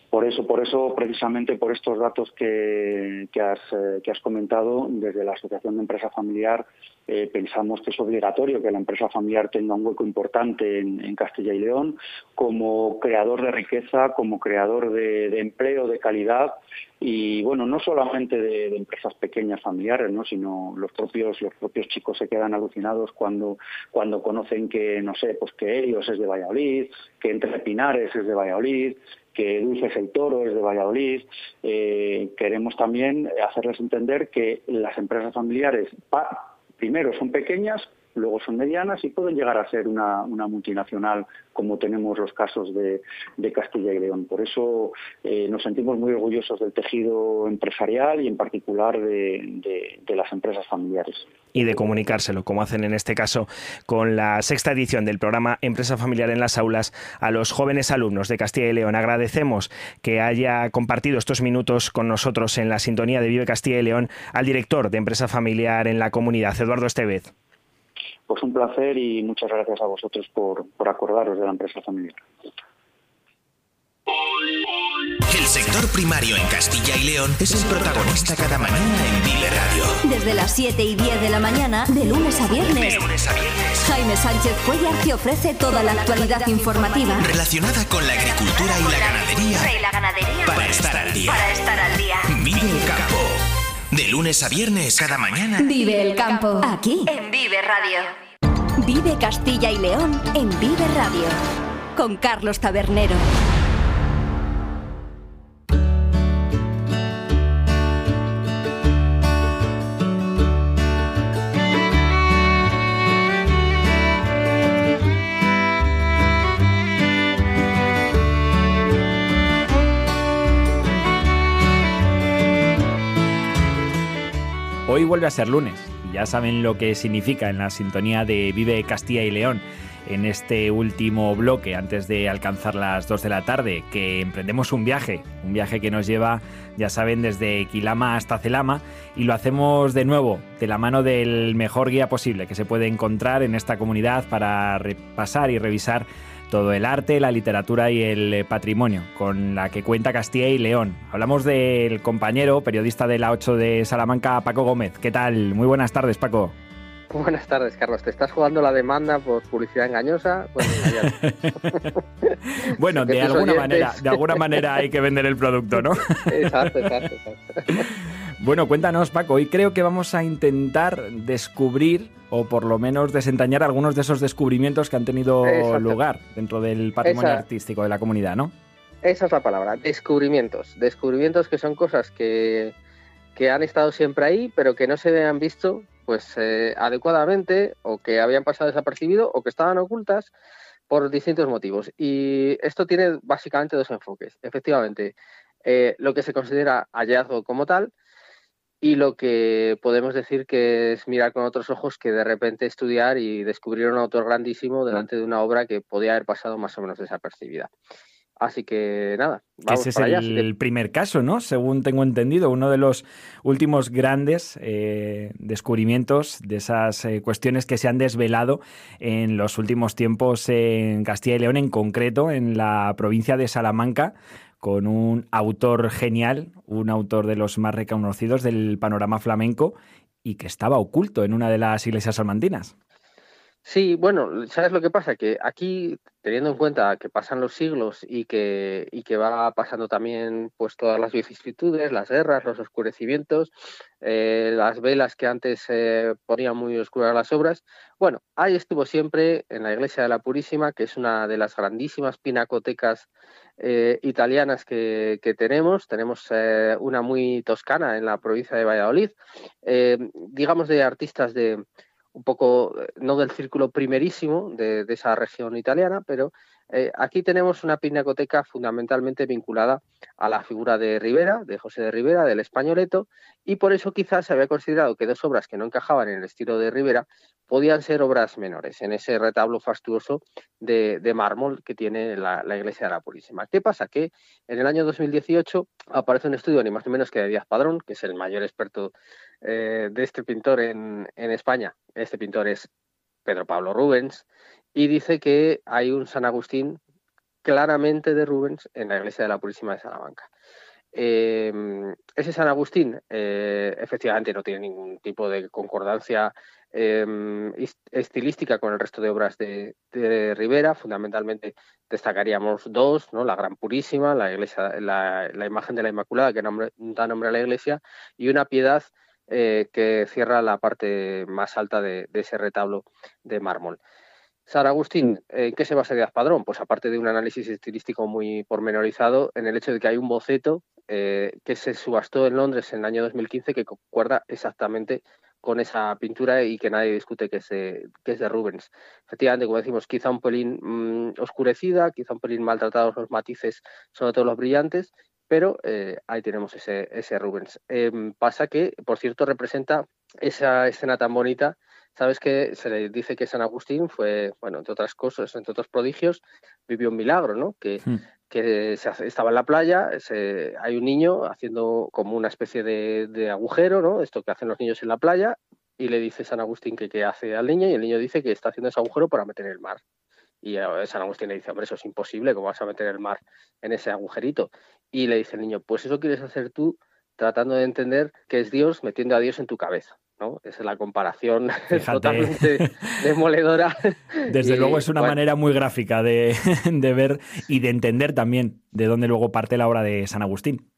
Por eso, por eso, precisamente por estos datos que, has, eh, que has comentado, desde la Asociación de Empresa Familiar eh, pensamos que es obligatorio que la empresa familiar tenga un hueco importante en, Castilla y León como creador de riqueza, como creador de, empleo de calidad y bueno, no solamente de, empresas pequeñas familiares, ¿no? sino los propios los propios chicos se quedan alucinados cuando cuando conocen que no sé, pues que Helios es de Valladolid, que Entre Pinares es de Valladolid, que Dulces el Toro es de Valladolid. Eh, queremos también hacerles entender que las empresas familiares, primero, son pequeñas, luego son medianas y pueden llegar a ser una, multinacional como tenemos los casos de, Castilla y León. Por eso eh, nos sentimos muy orgullosos del tejido empresarial y en particular de, las empresas familiares. Y de comunicárselo, como hacen en este caso con la sexta edición del programa Empresa Familiar en las Aulas a los jóvenes alumnos de Castilla y León. Agradecemos que haya compartido estos minutos con nosotros en la sintonía de Vive Castilla y León al director de Empresa Familiar en la comunidad, Eduardo Estevez. Pues un placer y muchas gracias a vosotros por, por acordaros de la empresa familiar. sector primario en Castilla y León es el protagonista cada mañana en Vive Radio. Desde las 7 y 10 de la mañana, de lunes a viernes. Jaime Sánchez Cuellar te ofrece toda la actualidad informativa relacionada con la agricultura y la ganadería. y la ganadería. Para estar al día. Para estar al día. Vive el campo. De lunes a viernes cada mañana. Vive el campo. Aquí. En Vive Radio. Vive Castilla y León en Vive Radio. Con Carlos Tabernero. Hoy vuelve a ser lunes. Ya saben lo que significa en la sintonía de Vive Castilla y León en este último bloque antes de alcanzar las 2 de la tarde, que emprendemos un viaje, un viaje que nos lleva, ya saben, desde Quilama hasta Celama y lo hacemos de nuevo de la mano del mejor guía posible que se puede encontrar en esta comunidad para repasar y revisar todo el arte, la literatura y el eh, patrimonio con la que cuenta Castilla y León. Hablamos del compañero, periodista de la 8 de Salamanca, Paco Gómez. ¿Qué tal? Muy buenas tardes, Paco. Buenas tardes, Carlos. ¿Te estás jugando la demanda por publicidad engañosa? Pues bueno, de alguna, manera, de alguna manera hay que vender el producto, ¿no? exacto, exacto, exacto. Bueno, cuéntanos, Paco. Hoy creo que vamos a intentar descubrir o por lo menos desentrañar algunos de esos descubrimientos que han tenido lugar dentro del patrimonio artístico de la comunidad, ¿no? Esa es la palabra, descubrimientos. Descubrimientos que son cosas que, que han estado siempre ahí, pero que no se habían visto pues eh, adecuadamente o que habían pasado desapercibido o que estaban ocultas por distintos motivos. Y esto tiene básicamente dos enfoques. Efectivamente, eh, lo que se considera hallazgo como tal, y lo que podemos decir que es mirar con otros ojos que de repente estudiar y descubrir un autor grandísimo delante de una obra que podía haber pasado más o menos desapercibida. Así que nada, vamos Ese es el, primer caso, ¿no? Según tengo entendido, uno de los últimos grandes eh, descubrimientos de esas eh, cuestiones que se han desvelado en los últimos tiempos en Castilla y León, en concreto en la provincia de Salamanca, con un autor genial, un autor de los más reconocidos del panorama flamenco y que estaba oculto en una de las iglesias salmantinas. Sí, bueno, ¿sabes lo que pasa? Que aquí, teniendo en cuenta que pasan los siglos y que, y que va pasando también pues todas las vicisitudes, las guerras, los oscurecimientos, eh, las velas que antes se ponían muy oscuras las obras, bueno, ahí estuvo siempre en la iglesia de la Purísima, que es una de las grandísimas pinacotecas eh, italianas que, tenemos. Tenemos eh, una muy toscana en la provincia de Valladolid, digamos de artistas de un poco, eh, no del círculo primerísimo de, esa región italiana, pero eh, aquí tenemos una pinacoteca fundamentalmente vinculada a la figura de Rivera, de José de Rivera, del españoleto, y por eso quizás se había considerado que dos obras que no encajaban en el estilo de Rivera podían ser obras menores en ese retablo fastuoso de, mármol que tiene la, iglesia de la Purísima. ¿Qué pasa? Que en el año 2018 aparece un estudio ni más ni menos que de Díaz Padrón, que es el mayor experto eh, de este pintor en, en España. Este pintor es Pedro Pablo Rubens, y dice que hay un San Agustín claramente de Rubens en la iglesia de la Purísima de Salamanca. Em, ese San Agustín eh, efectivamente no tiene ningún tipo de concordancia em, estilística con el resto de obras de, Rivera. Fundamentalmente destacaríamos dos, ¿no? la Gran Purísima, la, iglesia, la, imagen de la Inmaculada que da nombre a la iglesia, y una piedad eh, que cierra la parte más alta de ese retablo de mármol. San Agustín, ¿en qué se basa Díaz Padrón? Pues aparte de un análisis estilístico muy pormenorizado, en el hecho de que hay un boceto eh, que se subastó en Londres en el año 2015 que concuerda exactamente con esa pintura y que nadie discute que es de, que es de Rubens. Efectivamente, como decimos, quizá un pelín mm, oscurecida, quizá un pelín maltratados los matices, sobre todo los brillantes, pero eh, ahí tenemos ese, ese Rubens. Em, pasa que, por cierto, representa esa escena tan bonita Sabes que se le dice que San Agustín fue, bueno, entre otras cosas, entre otros prodigios, vivió un milagro, ¿no? Que, hmm. que estaba en la playa, hay un niño haciendo como una especie de, agujero, ¿no? Esto que hacen los niños en la playa, y le dice San Agustín que qué hace al niño, y el niño dice que está haciendo ese agujero para meter el mar. Y San Agustín le dice, hombre, eso es imposible, ¿cómo vas a meter el mar en ese agujerito? Y le dice el niño, pues eso quieres hacer tú tratando de entender que es Dios metiendo a Dios en tu cabeza. ¿No? Esa es la comparación totalmente demoledora. Desde luego es una manera muy gráfica de, de, ver y de entender también de dónde luego parte la obra de San Agustín.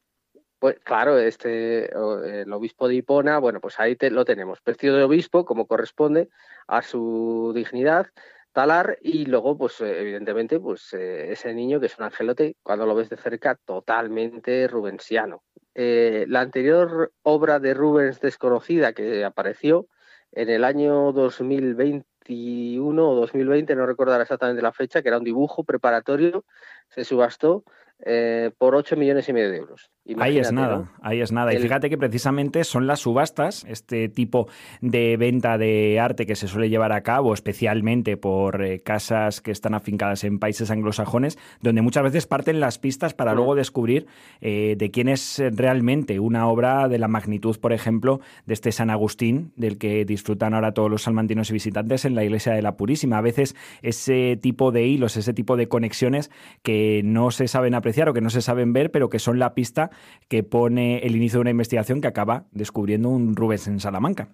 Pues claro, este el obispo de Hipona, bueno, pues ahí lo tenemos, vestido de obispo como corresponde a su dignidad, talar y luego pues evidentemente pues eh, ese niño que es un angelote cuando lo ves de cerca totalmente rubensiano eh, la anterior obra de Rubens desconocida que apareció en el año 2021 o 2020, no recordar exactamente la fecha, que era un dibujo preparatorio, se subastó eh, por 8 millones y medio de euros. ahí es nada, ahí es nada. Y fíjate que precisamente son las subastas, este tipo de venta de arte que se suele llevar a cabo especialmente por eh, casas que están afincadas en países anglosajones, donde muchas veces parten las pistas para luego descubrir eh, de quién es realmente una obra de la magnitud, por ejemplo, de este San Agustín, del que disfrutan ahora todos los salmantinos y visitantes en la iglesia de la Purísima. A veces ese tipo de hilos, ese tipo de conexiones que no se saben apreciar o que no se saben ver, pero que son la pista que pone el inicio de una investigación que acaba descubriendo un Rubens en Salamanca.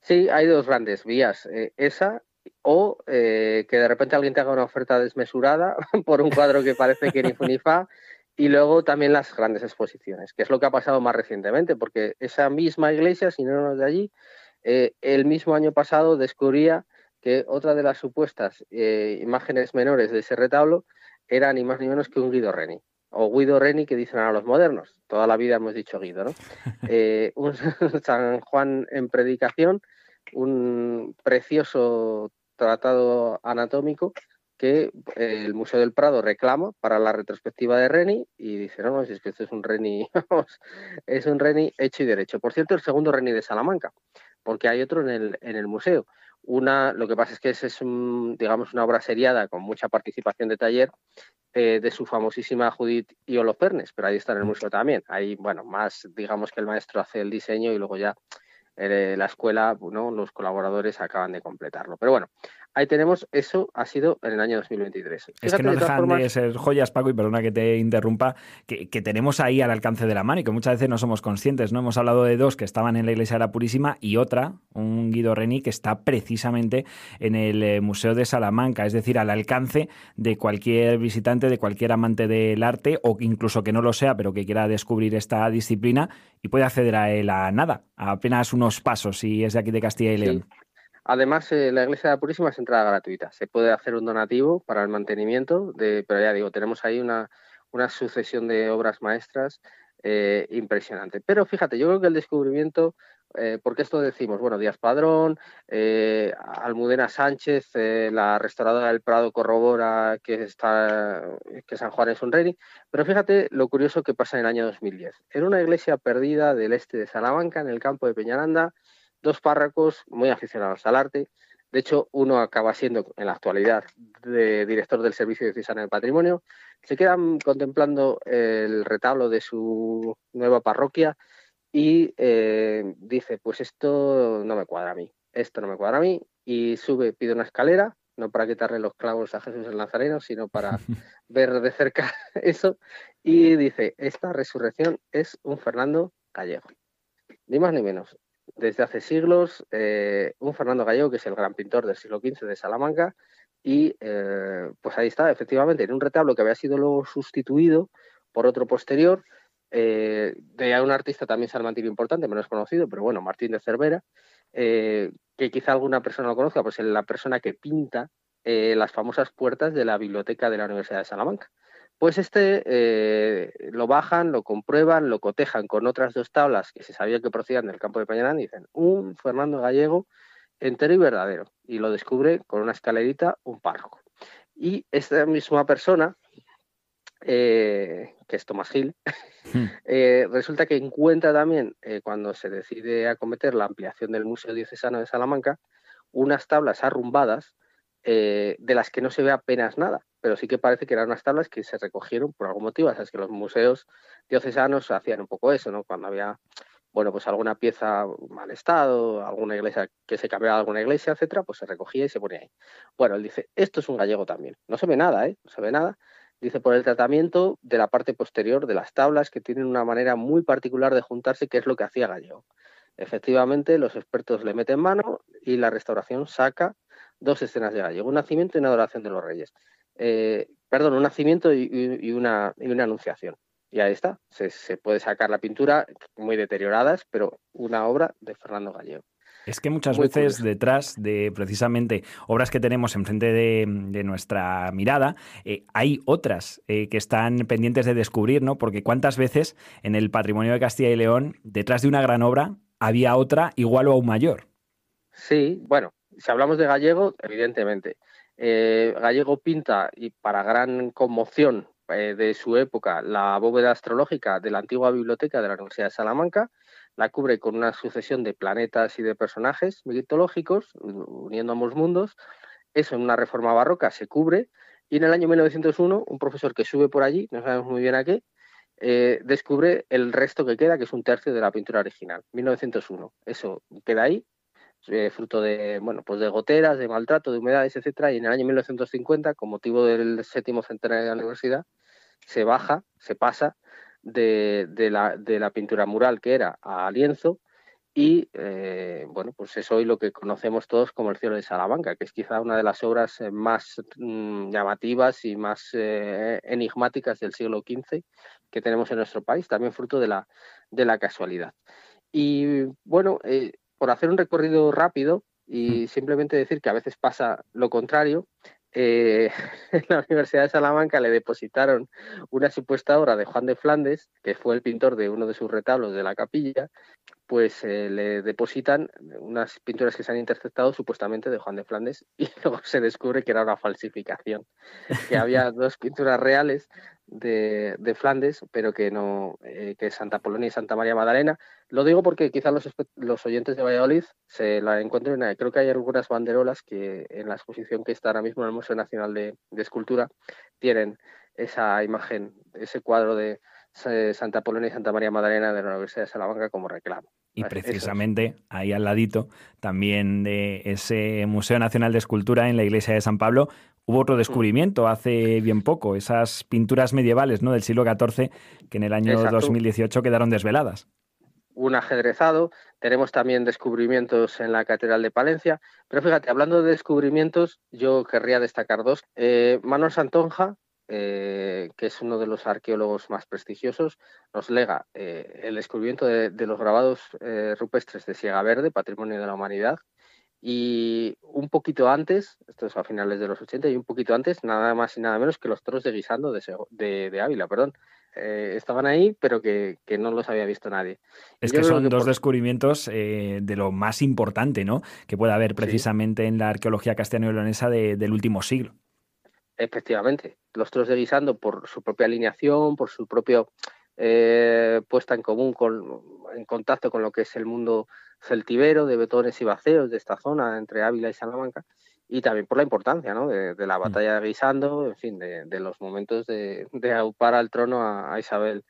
Sí, hay dos grandes vías. Eh, esa o eh, que de repente alguien te haga una oferta desmesurada por un cuadro que parece que ni fu ni fa. Y luego también las grandes exposiciones, que es lo que ha pasado más recientemente, porque esa misma iglesia, si no es de allí, eh, el mismo año pasado descubría que otra de las supuestas imágenes menores de ese retablo era ni más ni menos que un Guido Reni o Guido Reni que dicen ahora los modernos. Toda la vida hemos dicho Guido, ¿no? Eh, un San Juan en predicación, un precioso tratado anatómico que eh, el Museo del Prado reclama para la retrospectiva de Reni y dice, no, no, si es que esto es un Reni, es un Reni hecho y derecho. Por cierto, el segundo Reni de Salamanca, porque hay otro en el, en el museo. Una, lo que pasa es que es, es digamos, una obra seriada con mucha participación de taller eh, de su famosísima Judith y Holofernes, pero ahí está en el museo también. Ahí, bueno, más digamos que el maestro hace el diseño y luego ya eh, la escuela, ¿no? los colaboradores acaban de completarlo. Pero bueno, ahí tenemos, eso ha sido en el año 2023. es que no dejan de ser joyas, Paco, y perdona que te interrumpa, que, tenemos ahí al alcance de la mano y que muchas veces no somos conscientes. ¿no? Hemos hablado de dos que estaban en la Iglesia de la Purísima y otra, un Guido Reni, que está precisamente en el eh, Museo de Salamanca, es decir, al alcance de cualquier visitante, de cualquier amante del arte o incluso que no lo sea, pero que quiera descubrir esta disciplina y puede acceder a él a nada, a apenas unos pasos si es de aquí de Castilla y León. Además, eh, la Iglesia de la Purísima es entrada gratuita. Se puede hacer un donativo para el mantenimiento, de, pero ya digo, tenemos ahí una, una sucesión de obras maestras eh, impresionante. Pero fíjate, yo creo que el descubrimiento, eh, porque esto decimos, bueno, Díaz Padrón, Almudena Sánchez, la restauradora del Prado corrobora que, está, que San Juan es un rey, pero fíjate lo curioso que pasa en el año 2010. Era una iglesia perdida del este de Salamanca, en el campo de Peñaranda, dos párracos muy aficionados al arte. De hecho, uno acaba siendo en la actualidad de director del Servicio de Diocesano de Patrimonio. Se quedan contemplando el retablo de su nueva parroquia y eh, dice, pues esto no me cuadra a mí, esto no me cuadra a mí. Y sube, pide una escalera, no para quitarle los clavos a Jesús el Nazareno, sino para ver de cerca eso. Y dice, esta resurrección es un Fernando Gallego. Ni más ni menos desde hace siglos eh, un Fernando Gallego, que es el gran pintor del siglo XV de Salamanca, y eh, pues ahí está, efectivamente, en un retablo que había sido luego sustituido por otro posterior, eh, de un artista también salmantino importante, menos conocido, pero bueno, Martín de Cervera, que quizá alguna persona lo conozca, pues es la persona que pinta las famosas puertas de la biblioteca de la Universidad de Salamanca. Pues este eh, lo bajan, lo comprueban, lo cotejan con otras dos tablas que se sabía que procedían del campo de Peñarán y dicen un Fernando Gallego entero y verdadero. Y lo descubre con una escalerita un párroco. Y esta misma persona, eh, que es Tomás Gil, hmm. eh, resulta que encuentra también, cuando se decide acometer la ampliación del Museo Diocesano de Salamanca, unas tablas arrumbadas de las que no se ve apenas nada pero sí que parece que eran unas tablas que se recogieron por algún motivo. O sea, es que los museos diocesanos hacían un poco eso, ¿no? Cuando había bueno, pues alguna pieza mal estado, alguna iglesia que se cambiaba alguna iglesia, etcétera, pues se recogía y se ponía ahí. Bueno, él dice, esto es un gallego también. No se ve nada, ¿eh? No se ve nada. Dice por el tratamiento de la parte posterior de las tablas que tienen una manera muy particular de juntarse, que es lo que hacía Gallego. Efectivamente, los expertos le meten mano y la restauración saca dos escenas de Gallego, un nacimiento y una adoración de los reyes. Eh, perdón, un nacimiento y, una, y una anunciación. Y ahí está, se, se, puede sacar la pintura muy deterioradas, pero una obra de Fernando Gallego. Es que muchas veces detrás de precisamente obras que tenemos enfrente de, de nuestra mirada, eh, hay otras eh, que están pendientes de descubrir, ¿no? Porque cuántas veces en el patrimonio de Castilla y León, detrás de una gran obra, había otra igual o aún mayor. Sí, bueno, si hablamos de Gallego, evidentemente. Eh, Gallego pinta, y para gran conmoción de su época, la bóveda astrológica de la antigua biblioteca de la Universidad de Salamanca, la cubre con una sucesión de planetas y de personajes mitológicos, uniendo ambos mundos. Eso en una reforma barroca se cubre. Y en el año 1901, un profesor que sube por allí, no sabemos muy bien a qué, eh, descubre el resto que queda, que es un tercio de la pintura original, 1901. Eso queda ahí, eh, fruto de, bueno, pues de goteras, de maltrato, de humedades, etcétera. Y en el año 1950, con motivo del séptimo centenario de la universidad, se baja, se pasa de, la, de la pintura mural que era a lienzo y eh, bueno, pues es hoy lo que conocemos todos como el cielo de Salamanca, que es quizá una de las obras eh, más mm, llamativas y más enigmáticas del siglo XV que tenemos en nuestro país, también fruto de la, de la casualidad. Y bueno, por hacer un recorrido rápido y mm. simplemente decir que a veces pasa lo contrario, eh, en la Universidad de Salamanca le depositaron una supuesta obra de Juan de Flandes, que fue el pintor de uno de sus retablos de la capilla, pues eh, le depositan unas pinturas que se han interceptado supuestamente de Juan de Flandes y luego se descubre que era una falsificación, que había dos pinturas reales de, de Flandes, pero que no, eh, que Santa Polonia y Santa María Magdalena. Lo digo porque quizás los, los oyentes de Valladolid se la encuentren, creo que hay algunas banderolas que en la exposición que está ahora mismo en el Museo Nacional de, de Escultura tienen esa imagen, ese cuadro de Santa Polonia y Santa María Magdalena de la Universidad de Salamanca como reclamo. Y precisamente ahí al ladito, también de ese Museo Nacional de Escultura en la iglesia de San Pablo, hubo otro mm. descubrimiento hace bien poco, esas pinturas medievales ¿no? del siglo XIV que en el año 2018 quedaron desveladas. Un ajedrezado, tenemos también descubrimientos en la Catedral de Palencia, pero fíjate, hablando de descubrimientos, yo querría destacar dos. Eh, Manuel Santonja, eh, que es uno de los arqueólogos más prestigiosos, nos lega eh, el descubrimiento de, los grabados eh, rupestres de Siega Verde, Patrimonio de la Humanidad, y un poquito antes, esto es a finales de los 80, y un poquito antes, nada más y nada menos que los toros de guisando de, Ávila, perdón. estaban ahí, pero que, no los había visto nadie. Es que son dos descubrimientos de lo más importante ¿no? que puede haber precisamente en la arqueología castellano-leonesa del último siglo. Efectivamente, los toros de guisando por su propia alineación, por su propio eh, puesta en común con, en contacto con lo que es el mundo celtibero de betones y vaceos de esta zona entre Ávila y Salamanca y también por la importancia ¿no? de, la mm. batalla de Guisando, en fin, de, los momentos de, aupar al trono a, Isabel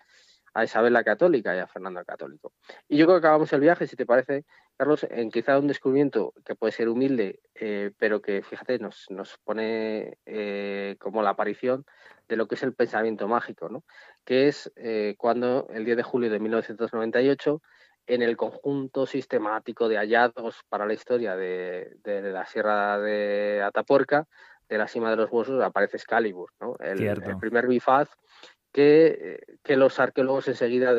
a Isabel la Católica y a Fernando el Católico. Y yo creo que acabamos el viaje, si te parece, Carlos, en quizá un descubrimiento que puede ser humilde, eh, pero que, fíjate, nos, nos pone eh, como la aparición de lo que es el pensamiento mágico, ¿no? que es eh, cuando el 10 de julio de 1998, en el conjunto sistemático de hallazgos para la historia de, la Sierra de Atapuerca, de la cima de los huesos, aparece Excalibur, ¿no? el, el primer bifaz que, los arqueólogos enseguida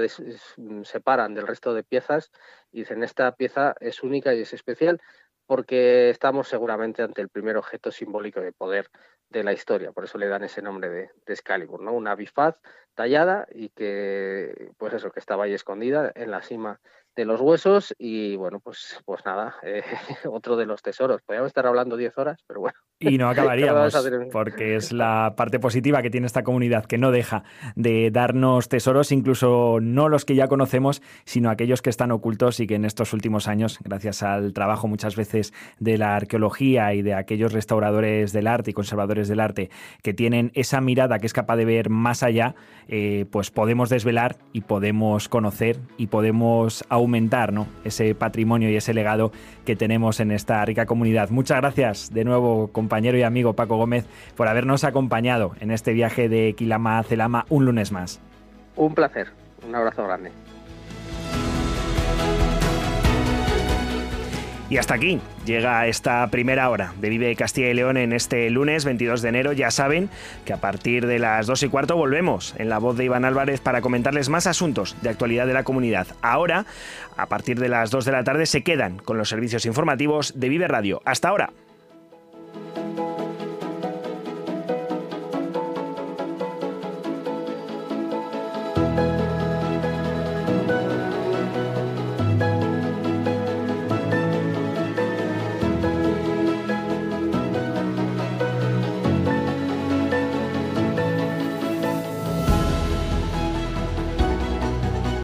separan del resto de piezas y dicen esta pieza es única y es especial porque estamos seguramente ante el primer objeto simbólico de poder de la historia, por eso le dan ese nombre de, de Excalibur, ¿no? Una bifaz tallada y que, pues eso, que estaba ahí escondida en la cima de los huesos y bueno, pues, pues nada, eh, otro de los tesoros. Podríamos estar hablando 10 horas, pero bueno. Y no acabaríamos, porque es la parte positiva que tiene esta comunidad, que no deja de darnos tesoros, incluso no los que ya conocemos, sino aquellos que están ocultos y que en estos últimos años, gracias al trabajo muchas veces de la arqueología y de aquellos restauradores del arte y conservadores del arte que tienen esa mirada que es capaz de ver más allá, eh, pues podemos desvelar y podemos conocer y podemos aumentar ¿no? ese patrimonio y ese legado que tenemos en esta rica comunidad. Muchas gracias de nuevo, compañero y amigo Paco Gómez, por habernos acompañado en este viaje de Quilama a Celama un lunes más. Un placer, un abrazo grande. Y hasta aquí llega esta primera hora de Vive Castilla y León en este lunes 22 de enero. Ya saben que a partir de las 2 y cuarto volvemos en la voz de Iván Álvarez para comentarles más asuntos de actualidad de la comunidad. Ahora, a partir de las 2 de la tarde, se quedan con los servicios informativos de Vive Radio. Hasta ahora.